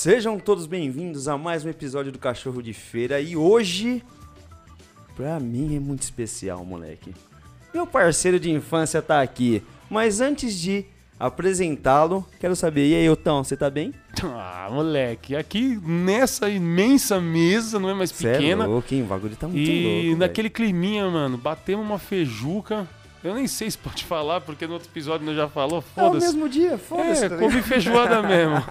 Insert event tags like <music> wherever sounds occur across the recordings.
Sejam todos bem-vindos a mais um episódio do Cachorro de Feira e hoje, pra mim é muito especial, moleque. Meu parceiro de infância tá aqui, mas antes de apresentá-lo, quero saber, e aí, Otão, você tá bem? Ah, moleque, aqui nessa imensa mesa, não é mais Cê pequena. É louco, hein? O bagulho tá muito e louco. naquele climinha, mano, batemos uma feijuca. Eu nem sei se pode falar, porque no outro episódio nós já falou, velho. É o foda-se. mesmo dia, foda-se. É, comi feijoada <laughs> mesmo.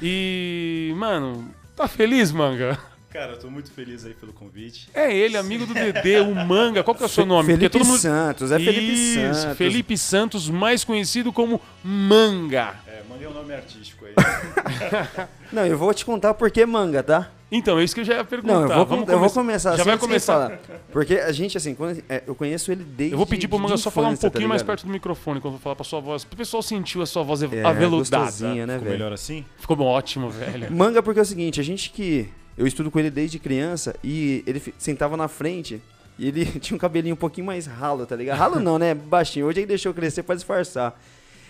e, mano, tá feliz, manga? Cara, eu tô muito feliz aí pelo convite. É ele, amigo do Dedê, o Manga. Qual que é o seu nome? Felipe mundo... Santos, é Felipe Isso, Santos. Felipe Santos, mais conhecido como Manga. É, mandei um nome artístico aí. <laughs> Não, eu vou te contar por que manga, tá? Então, é isso que eu já ia perguntar. Não, eu vou, Vamos eu vou começar. Já assim, vai começar. falar. Porque a gente, assim, quando, é, eu conheço ele desde Eu vou pedir pro Manga só falar um tá pouquinho mais ligado? perto do microfone quando eu falar pra sua voz. O pessoal sentiu a sua voz É, aveludada. né, Ficou velho? melhor assim? Ficou ótimo, velho. Manga porque é o seguinte, a gente que... Eu estudo com ele desde criança e ele sentava na frente e ele <laughs> tinha um cabelinho um pouquinho mais ralo, tá ligado? Ralo não, né? Baixinho. Hoje ele deixou crescer pra disfarçar.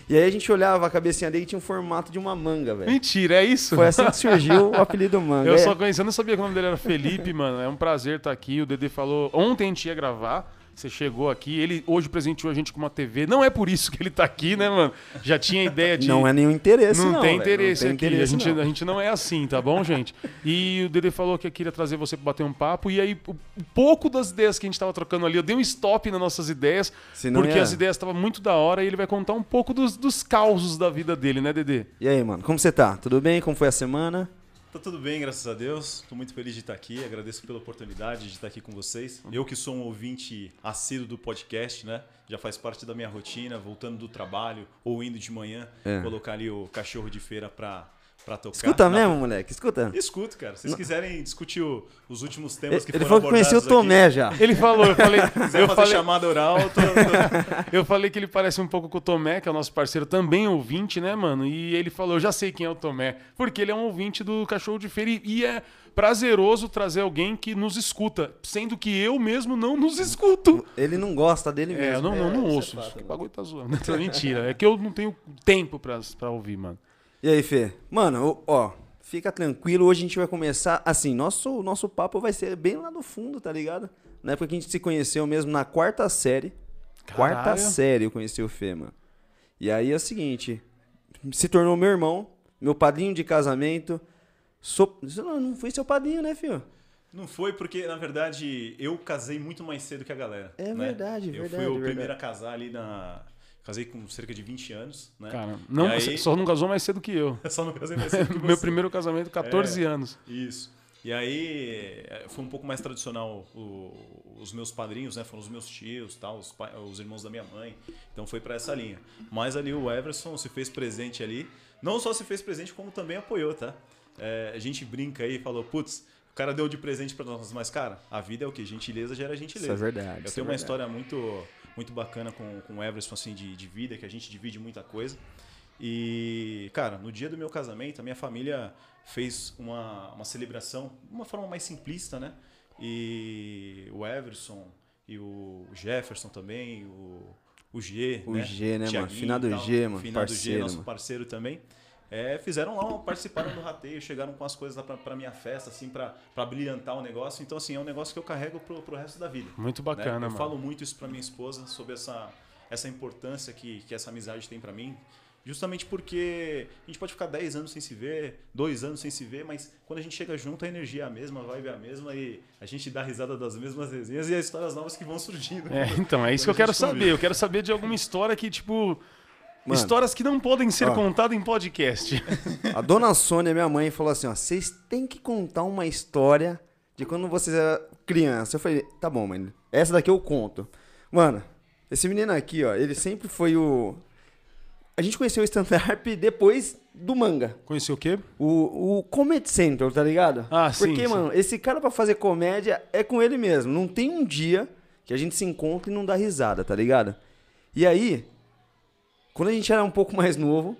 E aí a gente olhava a cabecinha dele e tinha um formato de uma manga, velho. Mentira, é isso? Foi assim que surgiu o <laughs> apelido Manga. Eu É. só conheci, eu não sabia que o nome dele era Felipe, mano. É um prazer estar aqui. O Dedê falou. Ontem a gente ia gravar. Você chegou aqui. Ele hoje presenteou a gente com uma TV. Não é por isso que ele tá aqui, né, mano? Já tinha ideia de. Não é nenhum interesse, não. não, tem velho. interesse não tem aqui. interesse, a, gente, não. a gente não é assim, tá bom, gente? E o Dede falou que queria trazer você pra bater um papo. E aí, um pouco das ideias que a gente tava trocando ali, eu dei um stop nas nossas ideias. Porque as ideias estavam muito da hora e ele vai contar um pouco dos, dos causos da vida dele, né, Dedê? E aí, mano, como você tá? Tudo bem? Como foi a semana? Tá tudo bem, graças a Deus. Tô muito feliz de estar aqui. Agradeço pela oportunidade de estar aqui com vocês. Eu que sou um ouvinte assíduo do podcast, né? Já faz parte da minha rotina, voltando do trabalho ou indo de manhã, É. colocar ali o cachorro de feira pra, pra tocar. Escuta mesmo, moleque, escuta. Escuto, cara. Se vocês quiserem discutir o- os últimos temas Ele que ele foram falou que conhecia o Tomé já. Ele falou, eu falei. <laughs> Aqui, eu fazer falei, chamada oral, eu tô, tô- <laughs> Eu falei que ele parece um pouco com o Tomé, que é o nosso parceiro também ouvinte, né, mano? E ele falou, eu já sei quem é o Tomé, porque ele é um ouvinte do Cachorro de Feira e- é prazeroso trazer alguém que nos escuta, sendo que eu mesmo não nos escuto. Ele não gosta dele mesmo. É, eu não, não, não isso é ouço. fato, que bagulho tá zoando. <laughs> É mentira. É que eu não tenho tempo pra, pra ouvir, mano. E aí, Fê? Mano, ó, fica tranquilo. Hoje a gente vai começar. Assim, nosso, nosso papo vai ser bem lá no fundo, tá ligado? Na época que a gente se conheceu mesmo, na quarta série. Quarta Caralho. série eu conheci o Fê, mano. E aí é o seguinte: se tornou meu irmão, meu padrinho de casamento. Sou... Não, não fui seu padrinho, né, filho? Não foi porque, na verdade, eu casei muito mais cedo que a galera. É né? verdade, Eu verdade, fui o verdade. primeiro a casar ali na. Casei com cerca de 20 anos, né? Cara, não, aí- só não casou mais cedo que eu. <laughs> Só não casei mais cedo que <laughs> Meu você. primeiro casamento, 14 anos. Isso. E aí eh, foi um pouco mais tradicional o- os meus padrinhos, né? Foram os meus tios, tal, os, pa- os irmãos da minha mãe. Então foi pra essa linha. Mas ali o Everson se fez presente ali. Não só se fez presente, como também apoiou, tá? Eh, a gente brinca aí e falou, putz, o cara deu de presente pra nós, mas cara, a vida é o quê? Gentileza gera gentileza. Isso é verdade. Eu isso é tenho uma verdade. história muito, muito bacana com, com o Everson, assim, de, de vida, que a gente divide muita coisa. E, cara, no dia do meu casamento, a minha família fez uma, uma celebração de uma forma mais simplista, né? E o Everson e o Jefferson também, o, o G, O né? G, né, mano? Tiaguinho Finado tal. G, mano, Finado G, parceiro, nosso mano. parceiro também. É, fizeram lá, participaram do rateio, chegaram com as coisas lá pra, pra minha festa, assim, pra, pra brilhantar o negócio. Então, assim, é um negócio que eu carrego pro, pro resto da vida. Muito né? bacana, Eu mano. falo muito isso pra minha esposa sobre essa, essa importância que, que essa amizade tem pra mim. Justamente porque a gente pode ficar 10 anos sem se ver, dois anos sem se ver, mas quando a gente chega junto, a energia é a mesma, a vibe é a mesma e a gente dá risada das mesmas resenhas e as histórias novas que vão surgindo. É, então, é isso <laughs> que eu quero convive. saber. Eu quero saber de alguma história que, tipo. Mano, histórias que não podem ser ó. contadas em podcast. A dona Sônia, minha mãe, falou assim: ó, vocês têm que contar uma história de quando vocês eram criança. Eu falei, tá bom, mãe. Essa daqui eu conto. Mano, esse menino aqui, ó, ele sempre foi o. A gente conheceu o stand-up depois do manga. Conheceu o quê? O, o Comedy Central, tá ligado? Ah, sim, Porque, sim. mano, esse cara pra fazer comédia é com ele mesmo. Não tem um dia que a gente se encontra e não dá risada, tá ligado? E aí, quando a gente era um pouco <laughs> mais novo,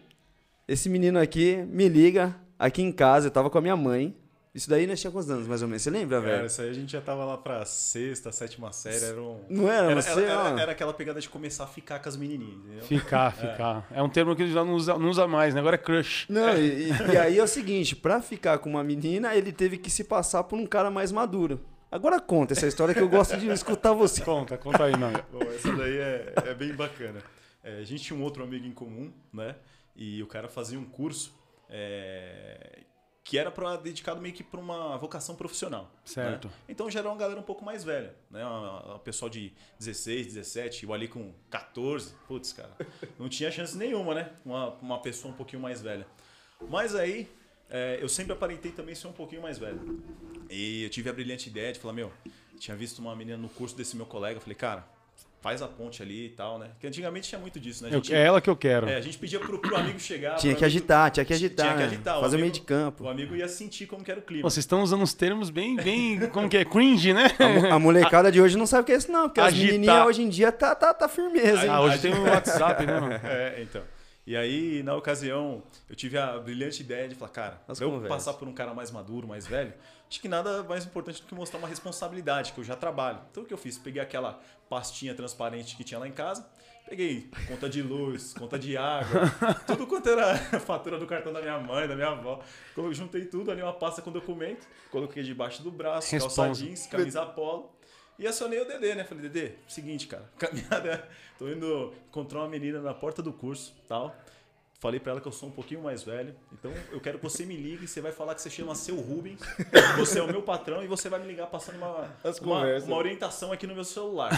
esse menino aqui me liga aqui em casa, eu tava com a minha mãe. Isso daí nós tínhamos quantos anos, mais ou menos? Você lembra, Cara, velho? isso aí a gente já tava lá pra sexta, sétima série, era um... Não era, Era, você, era, era- ó. era aquela pegada de começar a ficar com as menininhas, entendeu? Ficar, <laughs> ficar. É. um termo que já não usa, não usa mais, né? Agora é crush. Não, e, e- e aí é o seguinte, pra ficar com uma menina, ele teve que se passar por um cara mais maduro. Agora conta essa história que eu gosto de escutar você. Conta, conta aí, mano. Bom, essa daí é, é bem bacana. É, a gente tinha um outro amigo em comum, né? E o cara fazia um curso é, que era pra, dedicado meio que para uma vocação profissional. Certo. né? Então já era uma galera um pouco mais velha, né? Uma pessoal de 16, 17, eu ali com 14. Putz, cara, não tinha chance nenhuma, né? Uma, uma pessoa um pouquinho mais velha. Mas aí, é, eu sempre aparentei também ser um pouquinho mais velho. E eu tive a brilhante ideia de falar, meu, tinha visto uma menina no curso desse meu colega, falei, cara, faz a ponte ali e tal, né? Porque antigamente tinha muito disso, né? A Eu- gente, é ela que eu quero. é, a gente pedia pro, pro amigo chegar. Tinha pro que amigo- agitar, tinha que agitar. Tinha que agitar. o Fazer o meio amigo- de campo. O amigo ia sentir como que era o clima. Pô, Vocês estão usando uns termos bem, bem, como que é? Cringe, né? A, a molecada de hoje não sabe o que é isso, não. Porque as Agitar. menininhas hoje em dia tá, tá, tá firmeza, hein? Ah, hoje tem o WhatsApp, né, <laughs> mano? É, então. E aí, na ocasião, eu tive a brilhante ideia de falar, cara, As eu conversas. passar por um cara mais maduro, mais velho, acho que nada mais importante do que mostrar uma responsabilidade, que eu já trabalho. Então o que eu fiz? Peguei aquela pastinha transparente que tinha lá em casa, peguei conta de luz, <laughs> conta de água, tudo quanto era <laughs> fatura do cartão da minha mãe, da minha avó. Juntei tudo ali, uma pasta com documento, coloquei debaixo do braço, calça jeans, camisa polo. E acionei o Dedê, né? Falei, Dedê, seguinte, cara, <laughs> caminhada. Tô indo encontrar uma menina na porta do curso tal. Falei pra ela que eu sou um pouquinho mais velho. Então eu quero que você me ligue. Você vai falar que você chama seu Rubens. Você é o meu patrão e você vai me ligar passando uma, uma, uma orientação aqui no meu celular.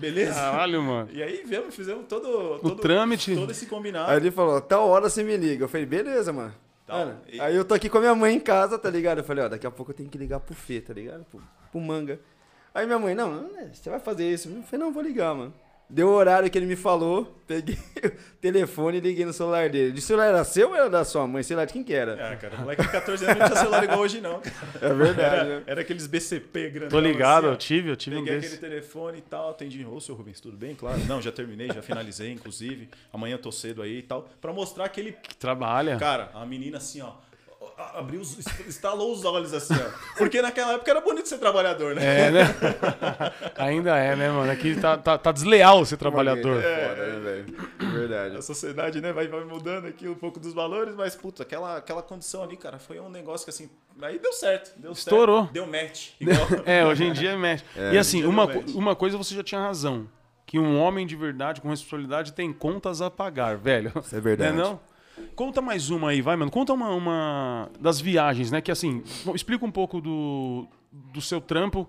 Beleza? Caralho, mano. E aí viemos, fizemos todo, todo, trâmite. todo esse combinado. Aí ele falou, tal hora você me liga. Eu falei, beleza. Mano, E- Aí eu tô aqui com a minha mãe em casa, tá ligado? Eu falei, ó, daqui a pouco eu tenho que ligar pro Fê, tá ligado? Pro, pro manga. Aí minha mãe, não, você vai fazer isso. Eu falei, não, vou ligar, mano. Deu o horário que ele me falou, <laughs> peguei o telefone e liguei no celular dele. O celular era seu ou era da sua mãe? Sei lá de quem que era. Ah, cara, moleque de 14 anos não tinha celular igual hoje, não. cara. É verdade, Era, né? era aqueles BCP grandão. Tô ligado, assim, eu tive, eu tive um Peguei desses. aquele telefone e tal, atendi. Ô, seu Rubens, tudo bem? Claro. Não, já terminei, já finalizei, inclusive. Amanhã eu tô cedo aí e tal. Pra mostrar que ele. Que trabalha. Cara, a menina assim, ó. Abriu os. estalou os olhos assim, ó. Porque naquela época era bonito ser trabalhador, né? É, né? <laughs> Ainda é, né, mano? Aqui tá, tá, tá desleal ser trabalhador. É foda, né, velho? Verdade. A sociedade, né, vai, vai mudando aqui um pouco dos valores, mas, putz, aquela, aquela condição ali, cara, foi um negócio que assim. Aí deu certo. Deu Estourou. Certo, deu match. Igual. <laughs> É, hoje em dia mexe. e assim, hoje em dia uma, não uma coisa você já tinha razão. Que um homem de verdade, com responsabilidade, tem contas a pagar, velho. Isso é verdade. Né, não? Conta mais uma aí, vai, mano. Conta uma, uma das viagens, né? Que assim, bom, explica um pouco do, do seu trampo,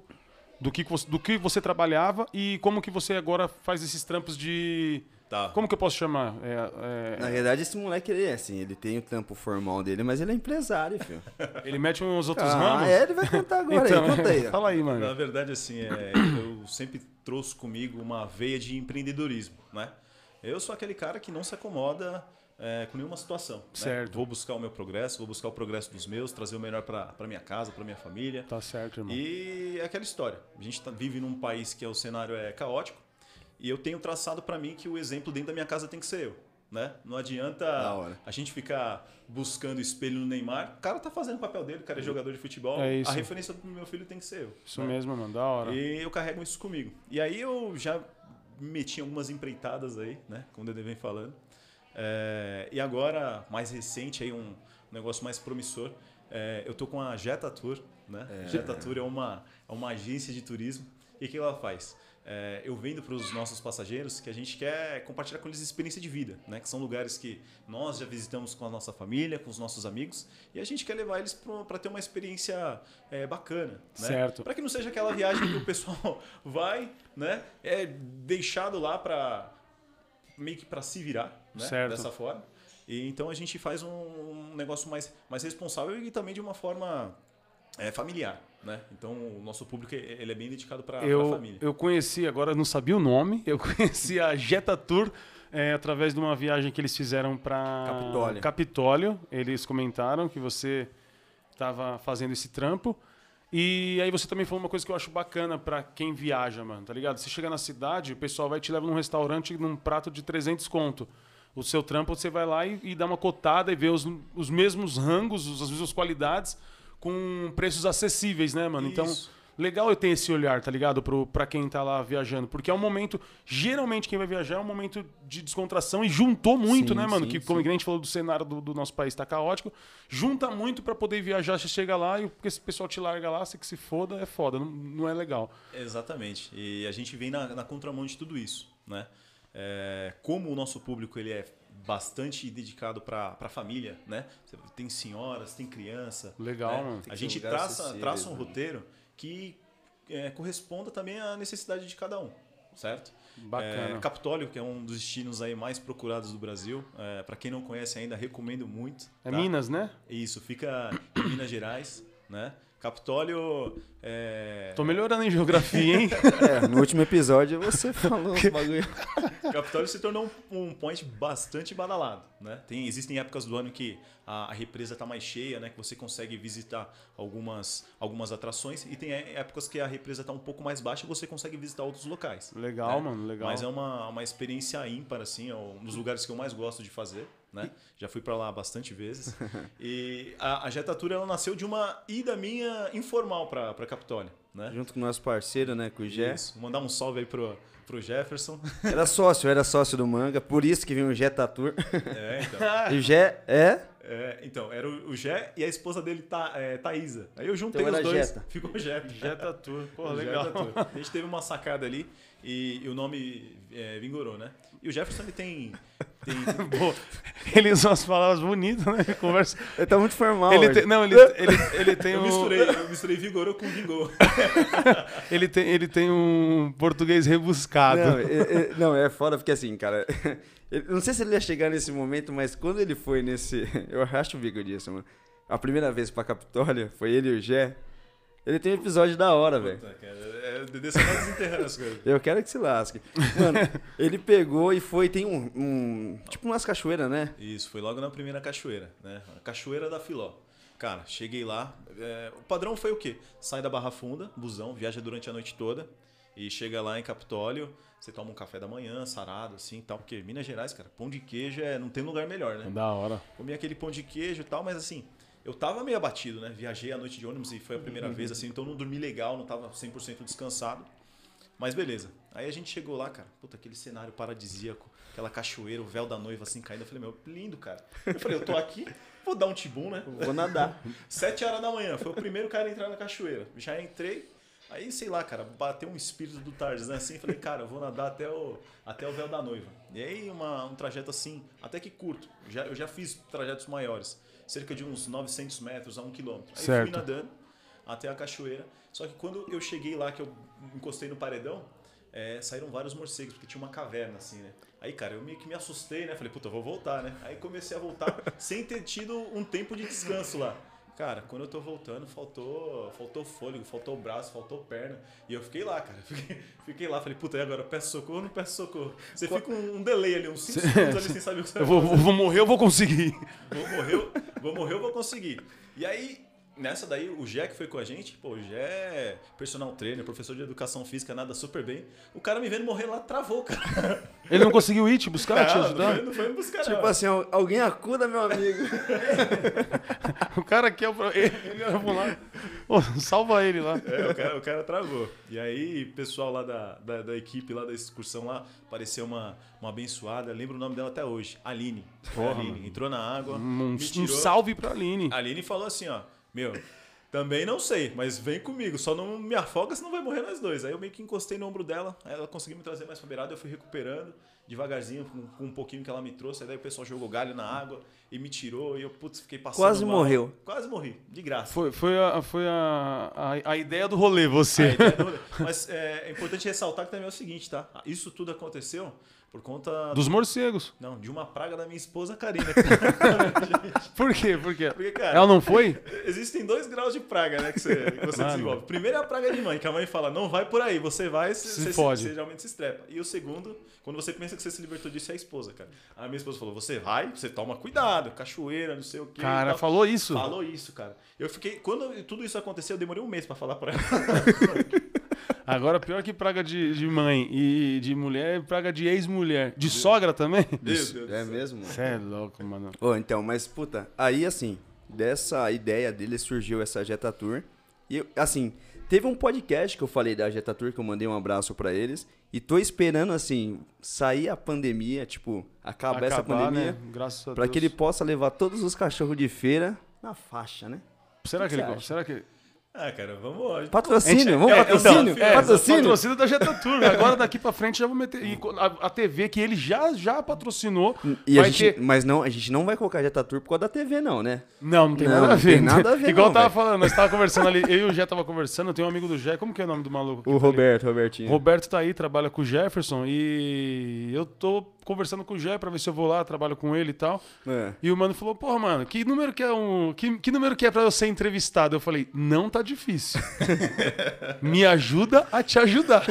do que, você, do que você trabalhava e como que você agora faz esses trampos de... Tá. Como que eu posso chamar? É, Na verdade, esse moleque, ele é assim, ele tem o trampo formal dele, mas ele é empresário, filho. é, <laughs> ele mete uns outros Ah, ramos? é, ele vai contar agora Então, aí, conta aí. ó. <laughs> fala aí, Na mano. verdade, assim, é, eu sempre trouxe comigo uma veia de empreendedorismo, né? Eu sou aquele cara que não se acomoda é, com nenhuma situação. né? Certo. Vou buscar o meu progresso, vou buscar o progresso dos meus, trazer o melhor para minha casa, para minha família. Tá certo, irmão. E é aquela história. A gente tá- vive num país que é, o cenário é caótico e eu tenho traçado para mim que o exemplo dentro da minha casa tem que ser eu. Né? Não adianta a gente ficar buscando espelho no Neymar. O cara tá fazendo o papel dele, o cara é jogador de futebol. É isso. A referência do meu filho tem que ser eu. Isso né? mesmo, mano. Da hora. E eu carrego isso comigo. E aí eu já me meti em algumas empreitadas aí, né? Como o Dede vem falando. É, e agora, mais recente, aí um negócio mais promissor. é, eu tô com a Jetta Tour, né? Jetta Tour é uma, é uma agência de turismo. E o que ela faz? É, eu vendo para os nossos passageiros que a gente quer compartilhar com eles experiência de vida, né? Que são lugares que nós já visitamos com a nossa família, com os nossos amigos, e a gente quer levar eles para ter uma experiência é, bacana, né? Certo. Para que não seja aquela viagem que o pessoal <laughs> vai, né? É deixado lá para meio que para se virar, né? Certo. Dessa forma. E então a gente faz um, um negócio mais, mais responsável e também de uma forma é, familiar, né? Então o nosso público ele é bem dedicado para a eu, família. eu conheci, agora não sabia o nome, eu <laughs> conheci a Jetta Tour é, através de uma viagem que eles fizeram para Capitólio. Capitólio. Eles comentaram que você estava fazendo esse trampo. E aí você também falou uma coisa que eu acho bacana para quem viaja, mano, tá ligado? Você chega na cidade, o pessoal vai te levar num restaurante num prato de 300 conto. O seu trampo você vai lá e, e dá uma cotada e vê os, os mesmos rangos, os- as mesmas qualidades com preços acessíveis, né, mano? Então, Isso. legal eu ter esse olhar, tá ligado? Pro, pra quem tá lá viajando. Porque é um momento. Geralmente, quem vai viajar é um momento de descontração e juntou muito, Sim, né, mano? sim, que, sim. como a gente falou do cenário do, do nosso país tá caótico, junta muito pra poder viajar. Você chega lá e porque esse pessoal te larga lá, você que se foda, é foda. Não, não é legal. Exatamente. E a gente vem na, na contramão de tudo isso, né? É, como o nosso público ele é bastante dedicado para a família, né? Tem senhoras, tem criança. Legal, né? mano. A gente traça, traça um né? roteiro que é, corresponda também à necessidade de cada um, certo? Bacana. É, Capitólio, que é um dos destinos aí mais procurados do Brasil. para quem não conhece ainda, recomendo muito. É tá? Minas, né? Isso, fica em Minas Gerais, né? Capitólio é, Tô melhorando em geografia, hein? <laughs> É, no último episódio você falou uns bagulho. Capitólio se tornou um, um point bastante badalado, né? Tem, existem épocas do ano que a, a represa está mais cheia, né? Que você consegue visitar algumas, algumas atrações e tem é- épocas que a represa está um pouco mais baixa e você consegue visitar outros locais. Legal, né? mano, legal. Mas é uma, uma experiência ímpar, assim, é um dos lugares que eu mais gosto de fazer, né? Já fui para lá bastante vezes. e a, a Jetatur, ela nasceu de uma ida minha informal para Capitólio, né? Junto com o nosso parceiro, né, com o Jé. Isso. Mandar um salve aí pro, pro Jefferson. Era sócio, era sócio do manga, por isso que vinha o Jé Tatur. é, então. <laughs> E o Jé é. É, então, era o, o Jé e a esposa dele, Tha, é, Thaísa. Aí eu juntei Então os dois. Jetta. Ficou Jé. Jetta Tour. Pô, legal. Jetta Tour. A gente teve uma sacada ali e, e o nome é, vingorou, né? E o Jefferson, ele tem... tem <laughs> Pô, ele usa umas palavras bonitas, né? Ele conversa. Ele tá muito formal. Ele tem, não, ele, ele, ele tem eu um. misturei, eu misturei vigorou com vingou. <laughs> Ele tem, ele tem um português rebuscado. Não, é, é- não, é foda porque assim, cara. <laughs> não sei se ele ia chegar nesse momento, mas quando ele foi nesse. Eu racho o bico disso, mano. A primeira vez pra Capitólio, foi ele e o Jé. Ele tem um episódio da hora, velho. Puta, cara, é, o Dedê só tá desenterrando as coisas. Eu quero que se lasque. Mano, ele pegou e foi. Tem um. um- tipo umas cachoeiras, né? Isso, foi logo na primeira cachoeira, né? A cachoeira da Filó. Cara, cheguei lá. é, o padrão foi o quê? Sai da Barra Funda, busão, viaja durante a noite toda e chega lá em Capitólio. Você toma um café da manhã, sarado, assim e tal. Porque Minas Gerais, cara, pão de queijo é, não tem lugar melhor, né? Da hora. Comi aquele pão de queijo e tal, mas assim, eu tava meio abatido, né? Viajei a noite de ônibus e foi a primeira vez, assim, então não dormi legal, não tava 100% descansado. Mas beleza. Aí a gente chegou lá, cara, puta, aquele cenário paradisíaco, aquela cachoeira, o véu da noiva assim caindo. Eu falei, meu, lindo, cara. Eu falei, eu tô aqui, vou dar um tibum, né? Vou nadar. <laughs> Sete horas da manhã, foi o primeiro cara a entrar na cachoeira. Já entrei, aí sei lá, cara, bateu um espírito do Tarzan assim, falei, cara, eu vou nadar até o, até o véu da noiva. E aí uma, um trajeto assim, até que curto. Já, eu já fiz trajetos maiores, cerca de uns 900 metros a um quilômetro. Aí Certo. fui nadando até a cachoeira. Só que quando eu cheguei lá, que eu encostei no paredão, é, saíram vários morcegos, porque tinha uma caverna assim, né? Aí, cara, eu meio que me assustei, né? Falei, puta, eu vou voltar, né? Aí comecei a voltar <laughs> sem ter tido um tempo de descanso lá. Cara, quando eu tô voltando, faltou, faltou fôlego, faltou braço, faltou perna. E eu fiquei lá, cara. <laughs> Fiquei, fiquei lá, falei, puta, e agora? Peço socorro ou não peço socorro? Você fica um, um delay ali, uns 5 segundos ali <laughs> sem saber o que você Eu vai vou, vou morrer, eu vou conseguir. Vou morrer, eu- vou morrer, eu vou conseguir. E aí, nessa daí, o Jé que foi com a gente, pô, o Jé é personal trainer, professor de educação física, nada super bem. O cara me vendo morrer lá, travou, cara. <laughs> Ele não conseguiu ir te buscar, te Não, não, ajudar? foi, não foi me buscar, Tipo não. assim, al- alguém acuda, meu amigo. <laughs> O cara quer o. pro- Ele, ele vamos lá. Pô, salva ele lá. É, o cara, o cara travou. E aí, o pessoal lá da, da, da equipe, lá da excursão lá, apareceu uma, uma abençoada, lembro o nome dela até hoje, Aline. Porra, Aline, entrou na água, Um, me um tirou. salve pra Aline. A Aline falou assim, ó, meu, também não sei, mas vem comigo, só não me afoga, senão vai morrer nós dois. Aí eu meio que encostei no ombro dela, aí ela conseguiu me trazer mais pra beirada, eu fui recuperando devagarzinho, com, com um pouquinho que ela me trouxe, aí daí o pessoal jogou galho na água e me tirou, e eu, putz, fiquei passando Quase mal. morreu. Quase morri, de graça. Foi, foi, a, foi a, a, a ideia do rolê, A você. ideia do rolê. Mas é, é importante ressaltar que também é o seguinte, tá? Isso tudo aconteceu por conta... Dos morcegos. Não, de uma praga da minha esposa Karina. <laughs> Por quê? Por quê? Porque, cara, Ela não foi? <laughs> Existem dois graus de praga, né, que você, que você desenvolve. Primeiro é a praga de mãe, que a mãe fala, não vai por aí, você vai, você, Se você, fode. você geralmente se estrepa. E o segundo, quando você pensa que você se libertou disso, é a esposa, cara. A minha esposa falou, você vai, você toma cuidado, cachoeira, não sei o quê. Cara, falou isso? Falou isso, cara. Eu fiquei, quando tudo isso aconteceu, eu demorei um mês pra falar pra ela. <laughs> Agora, pior que praga de, de mãe e de mulher, é praga de ex-mulher. De sogra também? Meu Deus do É mesmo? Você é louco, mano. Ô, então, mas puta, aí assim, dessa ideia dele surgiu essa Jetta Tour. E, assim, teve um podcast que eu falei da Jetta Tour, que eu mandei um abraço pra eles. E tô esperando, assim, sair a pandemia, tipo, acabar, essa Acabar, pandemia. né? Graças a Pra Deus. que ele possa levar todos os cachorros de feira na faixa, né? Será que que ele. Será que. Ah, cara, vamos. Patrocínio, vamos É, patrocínio? então, é, patrocínio? patrocínio da Jetta Tour. Agora daqui pra frente já vou meter. E a, a TV que ele já, já patrocinou. E a gente, ter. Mas não, a gente não vai colocar Jetta Tour por causa da TV, não, né? Não, não tem Não, nada a não ver. tem nada a ver, Igual não, eu tava velho. falando, nós tava conversando ali. Eu e o Jé tava conversando, eu tenho um amigo do Jé. Como que é o nome do maluco? O Roberto, Robertinho. Roberto tá aí, trabalha com o Jefferson e eu tô conversando com o Jé pra ver se eu vou lá, trabalho com ele e tal. É. E o mano falou, porra, mano, que número que é um. Que, que número que é pra eu ser entrevistado? Eu falei, não tá difícil. <laughs> Me ajuda a te ajudar.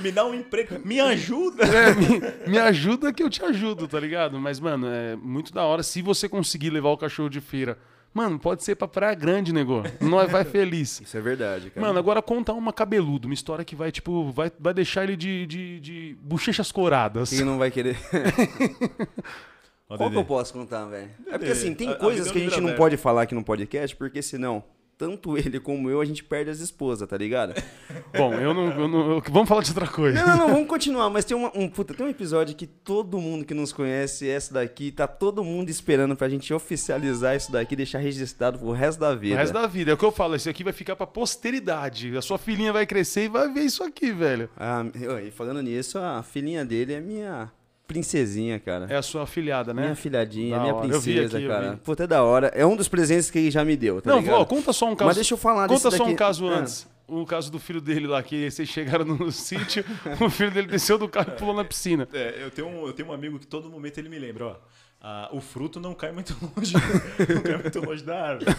Me dá um emprego. Me ajuda. É, me, me ajuda que eu te ajudo, tá ligado? Mas, mano, é muito da hora se você conseguir levar o cachorro de feira. Mano, pode ser pra Praia Grande, nego. Nós vai feliz. Isso é verdade, cara. Mano, agora conta uma cabeludo, uma história que vai, tipo, vai, vai deixar ele de, de, de bochechas coradas. Quem não vai querer. <laughs> Qual que eu posso contar, velho? É porque assim, tem a- a coisas vida que a gente não aberto. pode falar aqui no podcast, porque senão, tanto <laughs> ele como eu, a gente perde as esposas, tá ligado? <laughs> Bom, eu não, eu não- eu- Vamos falar de outra coisa. Não, não, não, vamos continuar, mas tem uma- um, puta, tem um episódio que todo mundo que nos conhece, essa daqui, tá todo mundo esperando pra gente oficializar isso daqui, deixar registrado pro resto da O vida. resto da vida. É o que eu falo, isso aqui vai ficar pra posteridade. A sua filhinha vai crescer e vai ver isso aqui, velho. Ah, e falando nisso, a filhinha dele é minha princesinha, cara. É a sua afilhada, né? Minha filhadinha, Da minha hora. Princesa, aqui, cara. vi. Puta, é da hora. É um dos presentes que ele já me deu, tá não, ligado? vó, conta só um caso. Mas deixa eu falar Conta desse só um daqui. caso Ah. antes. O caso do filho dele lá, que vocês chegaram no <laughs> sítio, o filho dele desceu do carro e pulou na piscina. É, eu tenho, um, eu tenho um amigo que todo momento ele me lembra, ó. ah, o fruto não cai muito <laughs> longe, não cai muito longe da árvore.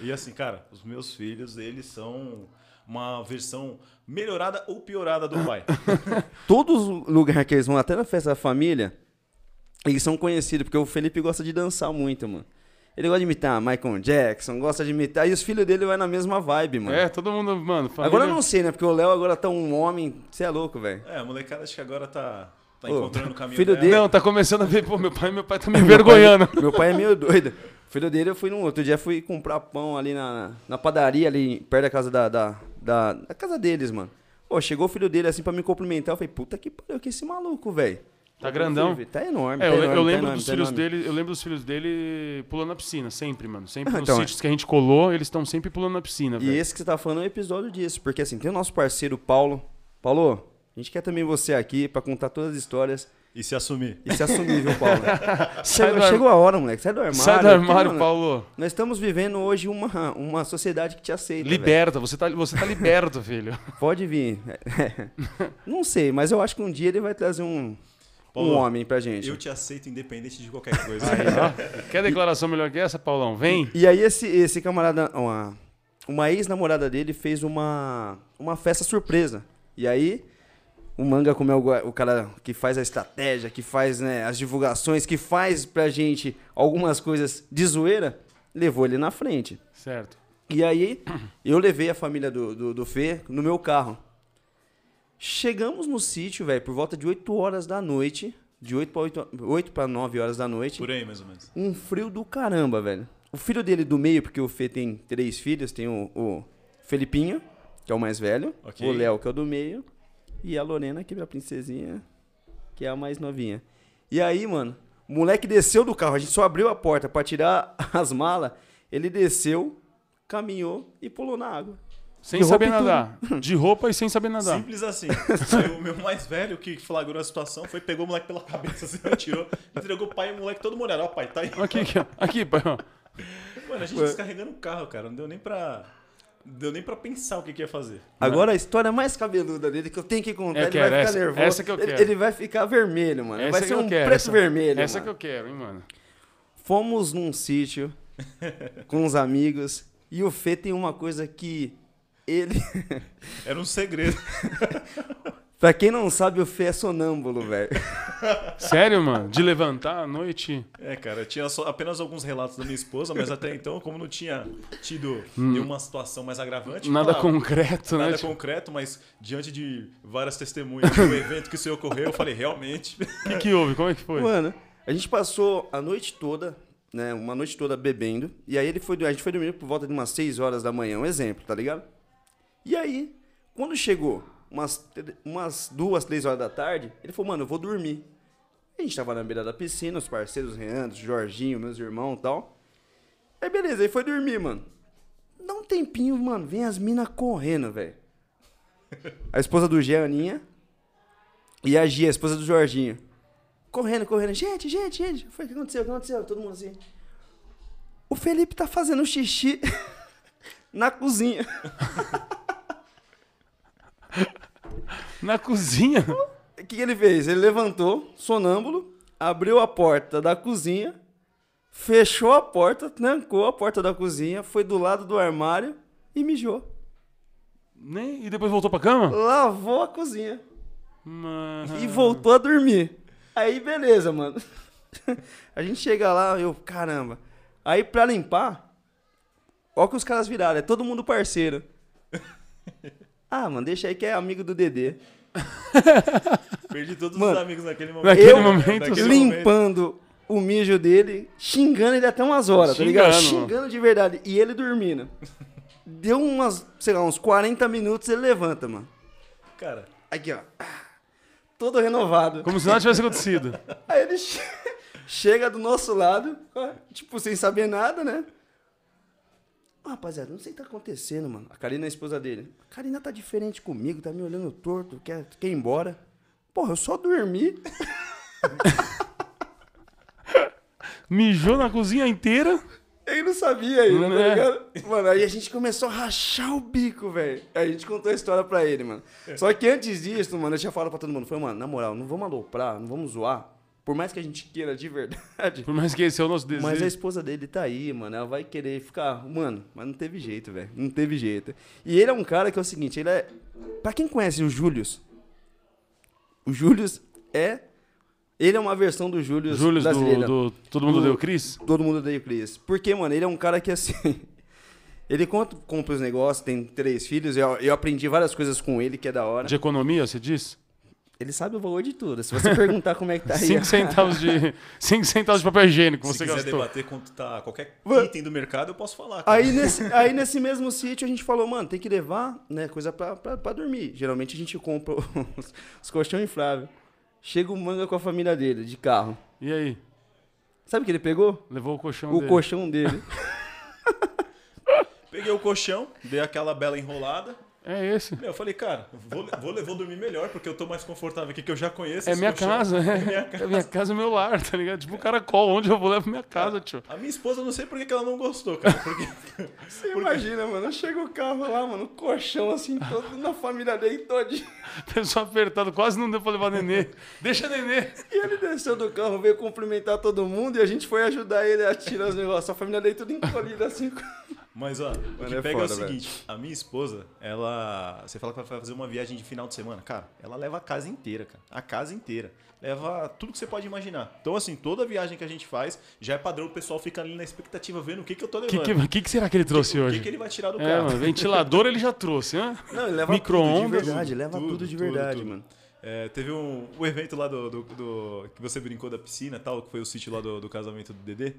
E assim, cara, os meus filhos, eles são uma versão melhorada ou piorada do pai. <laughs> Todos os lugares que eles vão, até na festa da família, eles são conhecidos, porque o Felipe gosta de dançar muito, mano. Ele gosta de imitar Michael Jackson, gosta de imitar. E os filhos dele vai na mesma vibe, mano. É, todo mundo, mano. Família... Agora eu não sei, né? Porque o Léo agora tá um homem. Você é louco, velho. É, a molecada acho que agora tá, tá Ô, encontrando o caminho filho dela. dele- Não, tá começando a ver, pô, meu pai, meu pai tá me <laughs> Meu pai- envergonhando. Meu pai é meio <laughs> doido. O filho dele, eu fui num outro dia, fui comprar pão ali na, na padaria, ali perto da casa da, da, da, da casa deles, mano. Pô, chegou o filho dele assim pra me cumprimentar. Eu falei, puta que pariu, que esse maluco, velho. Tá grandão. Tá enorme. É, tá eu, enorme, eu tá lembro enorme, dos tá filhos enorme. dele, eu lembro dos filhos dele pulando na piscina, sempre, mano. Sempre Ah, nos então, sítios que a gente colou, eles estão sempre pulando na piscina, E esse que você tá falando é um episódio disso, porque assim, tem o nosso parceiro Paulo. Paulo, a gente quer também você aqui pra contar todas as histórias E se assumir. e se assumir, viu, Paulo? <laughs> Chegou, ar- chegou a hora, moleque, sai do armário. Sai do armário, mano, Paulo. Nós estamos vivendo hoje uma, uma sociedade que te aceita. velho. Liberta, você tá, você tá liberto, <laughs> filho. Pode vir. <laughs> Não sei, mas eu acho que um dia ele vai trazer um, um Paulo, homem pra gente. Eu te aceito independente de qualquer coisa. Aí. Quer declaração melhor que essa, Paulão? Vem. E aí esse, esse camarada, uma, uma ex-namorada dele fez uma, uma festa surpresa. E aí o Manga, como é o, o cara que faz a estratégia, que faz né, as divulgações, que faz pra gente algumas coisas de zoeira, levou ele na frente. Certo. E aí, eu levei a família do, do, do Fê no meu carro. Chegamos no sítio, velho, por volta de 8 horas da noite. De 8 para 8, 8 para 9 horas da noite. Por aí, mais ou menos. Um frio do caramba, velho. O filho dele do meio, porque o Fê tem três filhos, tem o, o Felipinho, que é o mais velho. Ok. O Léo, que é o do meio. E a Lorena, que é a princesinha, que é a mais novinha. E aí, mano, o moleque desceu do carro. A gente só abriu a porta pra tirar <laughs> as malas. Ele desceu, caminhou e pulou na água. Sem De saber nadar. De roupa e sem saber nadar. Simples assim. O meu mais velho que flagrou a situação foi, pegou o moleque pela cabeça, assim, <laughs> tirou, entregou o pai e o moleque todo molhado. Ó, pai, tá aí. Aqui, aqui, ó. aqui, pai, ó. Mano, a gente descarregando o carro, cara. Não deu nem pra. Deu nem pra pensar o que, que ia fazer. Agora a história mais cabeluda dele que eu tenho que contar, Eu ele quero, vai ficar essa- nervoso. essa que eu Ele- quero. Ele, vai ficar vermelho, mano. Essa vai que ser eu um quero. preto essa, vermelho, Essa mano. que eu quero, hein, mano. Fomos num sítio <laughs> com os amigos e o Fê tem uma coisa que ele, Era um segredo. <laughs> pra quem não sabe, o Fê é sonâmbulo, velho. <laughs> Sério, mano? De levantar à noite? É, cara, tinha só apenas alguns relatos da minha esposa, mas até então, como não tinha tido nenhuma situação mais agravante. Hum. Nada claro, concreto, Nada né? Tipo, concreto, mas diante de várias testemunhas do evento que isso ocorreu, eu falei, realmente. <laughs> O que, que houve? Como é que foi? Mano, a gente passou a noite toda né, uma noite toda bebendo. E aí ele foi, a gente foi dormir por volta de umas 6 horas da manhã, um exemplo, tá ligado? E aí, quando chegou umas, umas duas, três horas da tarde, ele falou, mano, eu vou dormir. A gente tava na beira da piscina, os parceiros, o Reandro, o Jorginho, meus irmãos e tal. Aí beleza, aí foi dormir, mano. Dá um tempinho, mano, vem as minas correndo, velho. A esposa do Aninha, e a Gia, a esposa do Jorginho. Correndo, correndo. Gente, gente, gente. Foi o que aconteceu? O que aconteceu? Todo mundo assim. O Felipe tá fazendo xixi <laughs> na cozinha. <laughs> Na cozinha. O que, ele fez? Ele levantou, sonâmbulo, abriu a porta da cozinha, fechou a porta, trancou a porta da cozinha, foi do lado do armário e mijou. né? E depois voltou pra cama? Lavou a cozinha Mano. e voltou a dormir. Aí, beleza, mano. <laughs> A gente chega lá, eu, caramba. Aí, pra limpar, ó que os caras viraram, é todo mundo parceiro. Ah, mano, deixa aí que é amigo do Dedê. <laughs> Perdi todos Mano, os amigos naquele momento. naquele Eu momento, naquele sim. momento. limpando o mijo dele, xingando ele até umas horas, tá ligado? Xingando. Xingando de verdade. E ele dormindo. <laughs> Deu umas, sei lá, uns 40 minutos, ele levanta, mano. Cara, Aqui, ó. Todo renovado. Como se nada tivesse acontecido. <laughs> Aí ele che- chega do nosso lado, tipo, sem saber nada, né? Ah, rapaziada, não sei o que tá acontecendo, mano. A Karina é a esposa dele. A Karina tá diferente comigo, tá me olhando torto, quer, quer ir embora. Porra, eu só dormi. <laughs> Mijou na cozinha inteira. Ele não sabia ainda, tá É. ligado? Mano, aí a gente começou a rachar o bico, velho. Aí a gente contou a história pra ele, mano. Só que antes disso, mano, eu tinha falado pra todo mundo. Falei, mano, na moral, não vamos aloprar, não vamos zoar. Por mais que a gente queira de verdade. Por mais que esse é o nosso desejo. Mas a esposa dele tá aí, mano. Ela vai querer ficar. Mano, mas não teve jeito, velho. Não teve jeito. E ele é um cara que é o seguinte: ele é. Pra quem conhece o Július, o Július é. Ele é uma versão do Július Júlio do, brasileira. do Todo Mundo Do- Deu Cris? Todo mundo odeia o Chris. Porque, mano, ele é um cara que assim. <laughs> Ele conta, compra os negócios, tem três filhos. Eu, eu aprendi várias coisas com ele que é da hora. De economia, você diz? Ele sabe o valor de tudo. Se você perguntar como é que tá aí. 5 centavos de. <laughs> 5 centavos de papel higiênico se você quiser gastou. debater quanto tá qualquer item do mercado, eu posso falar. cara. Aí nesse, aí nesse mesmo sítio a gente falou, mano, tem que levar né, coisa pra, pra, pra dormir. Geralmente a gente compra <laughs> os, os colchão inflável. Chega o manga com a família dele, de carro. E aí? Sabe o que ele pegou? Levou o colchão o dele. colchão dele. <laughs> Peguei o colchão, dei aquela bela enrolada. É esse. Meu, eu falei, cara, vou, vou, vou dormir melhor, porque eu tô mais confortável aqui, que eu já conheço É minha casa, <laughs> é. minha É minha casa, meu lar, tá ligado? Tipo, o caracol, onde eu vou levar minha casa, tio. A minha esposa, eu não sei por que ela não gostou, cara. Porque <laughs> Você imagina, mano, chega o carro lá, mano, colchão assim, todo na família dele todinho. <laughs> Pessoal apertado, quase não deu pra levar nenê. Deixa nenê. E ele desceu do carro, veio cumprimentar todo mundo e a gente foi ajudar ele a tirar os negócios. A família dele tudo encolhida assim. Mas, ó, o Mano, que é pega é o foda, velho. seguinte: a minha esposa, ela. Você fala que vai fazer uma viagem de final de semana. Cara, ela leva a casa inteira, cara. A casa inteira. Leva tudo que você pode imaginar. Então, assim, toda viagem que a gente faz, já é padrão, o pessoal fica ali na expectativa vendo o que, que eu tô O levando. que, que, que, que será que ele trouxe o que, hoje? que ele vai tirar do É, carro. mano, ventilador ele já trouxe, né? <laughs> Não, ele leva Micro-ondas, tudo de verdade, leva tudo, tudo, de verdade, tudo. mano. É, teve um, um evento lá do, do- do- que você brincou da piscina e tal, que foi o sítio lá do, do casamento do Dedê.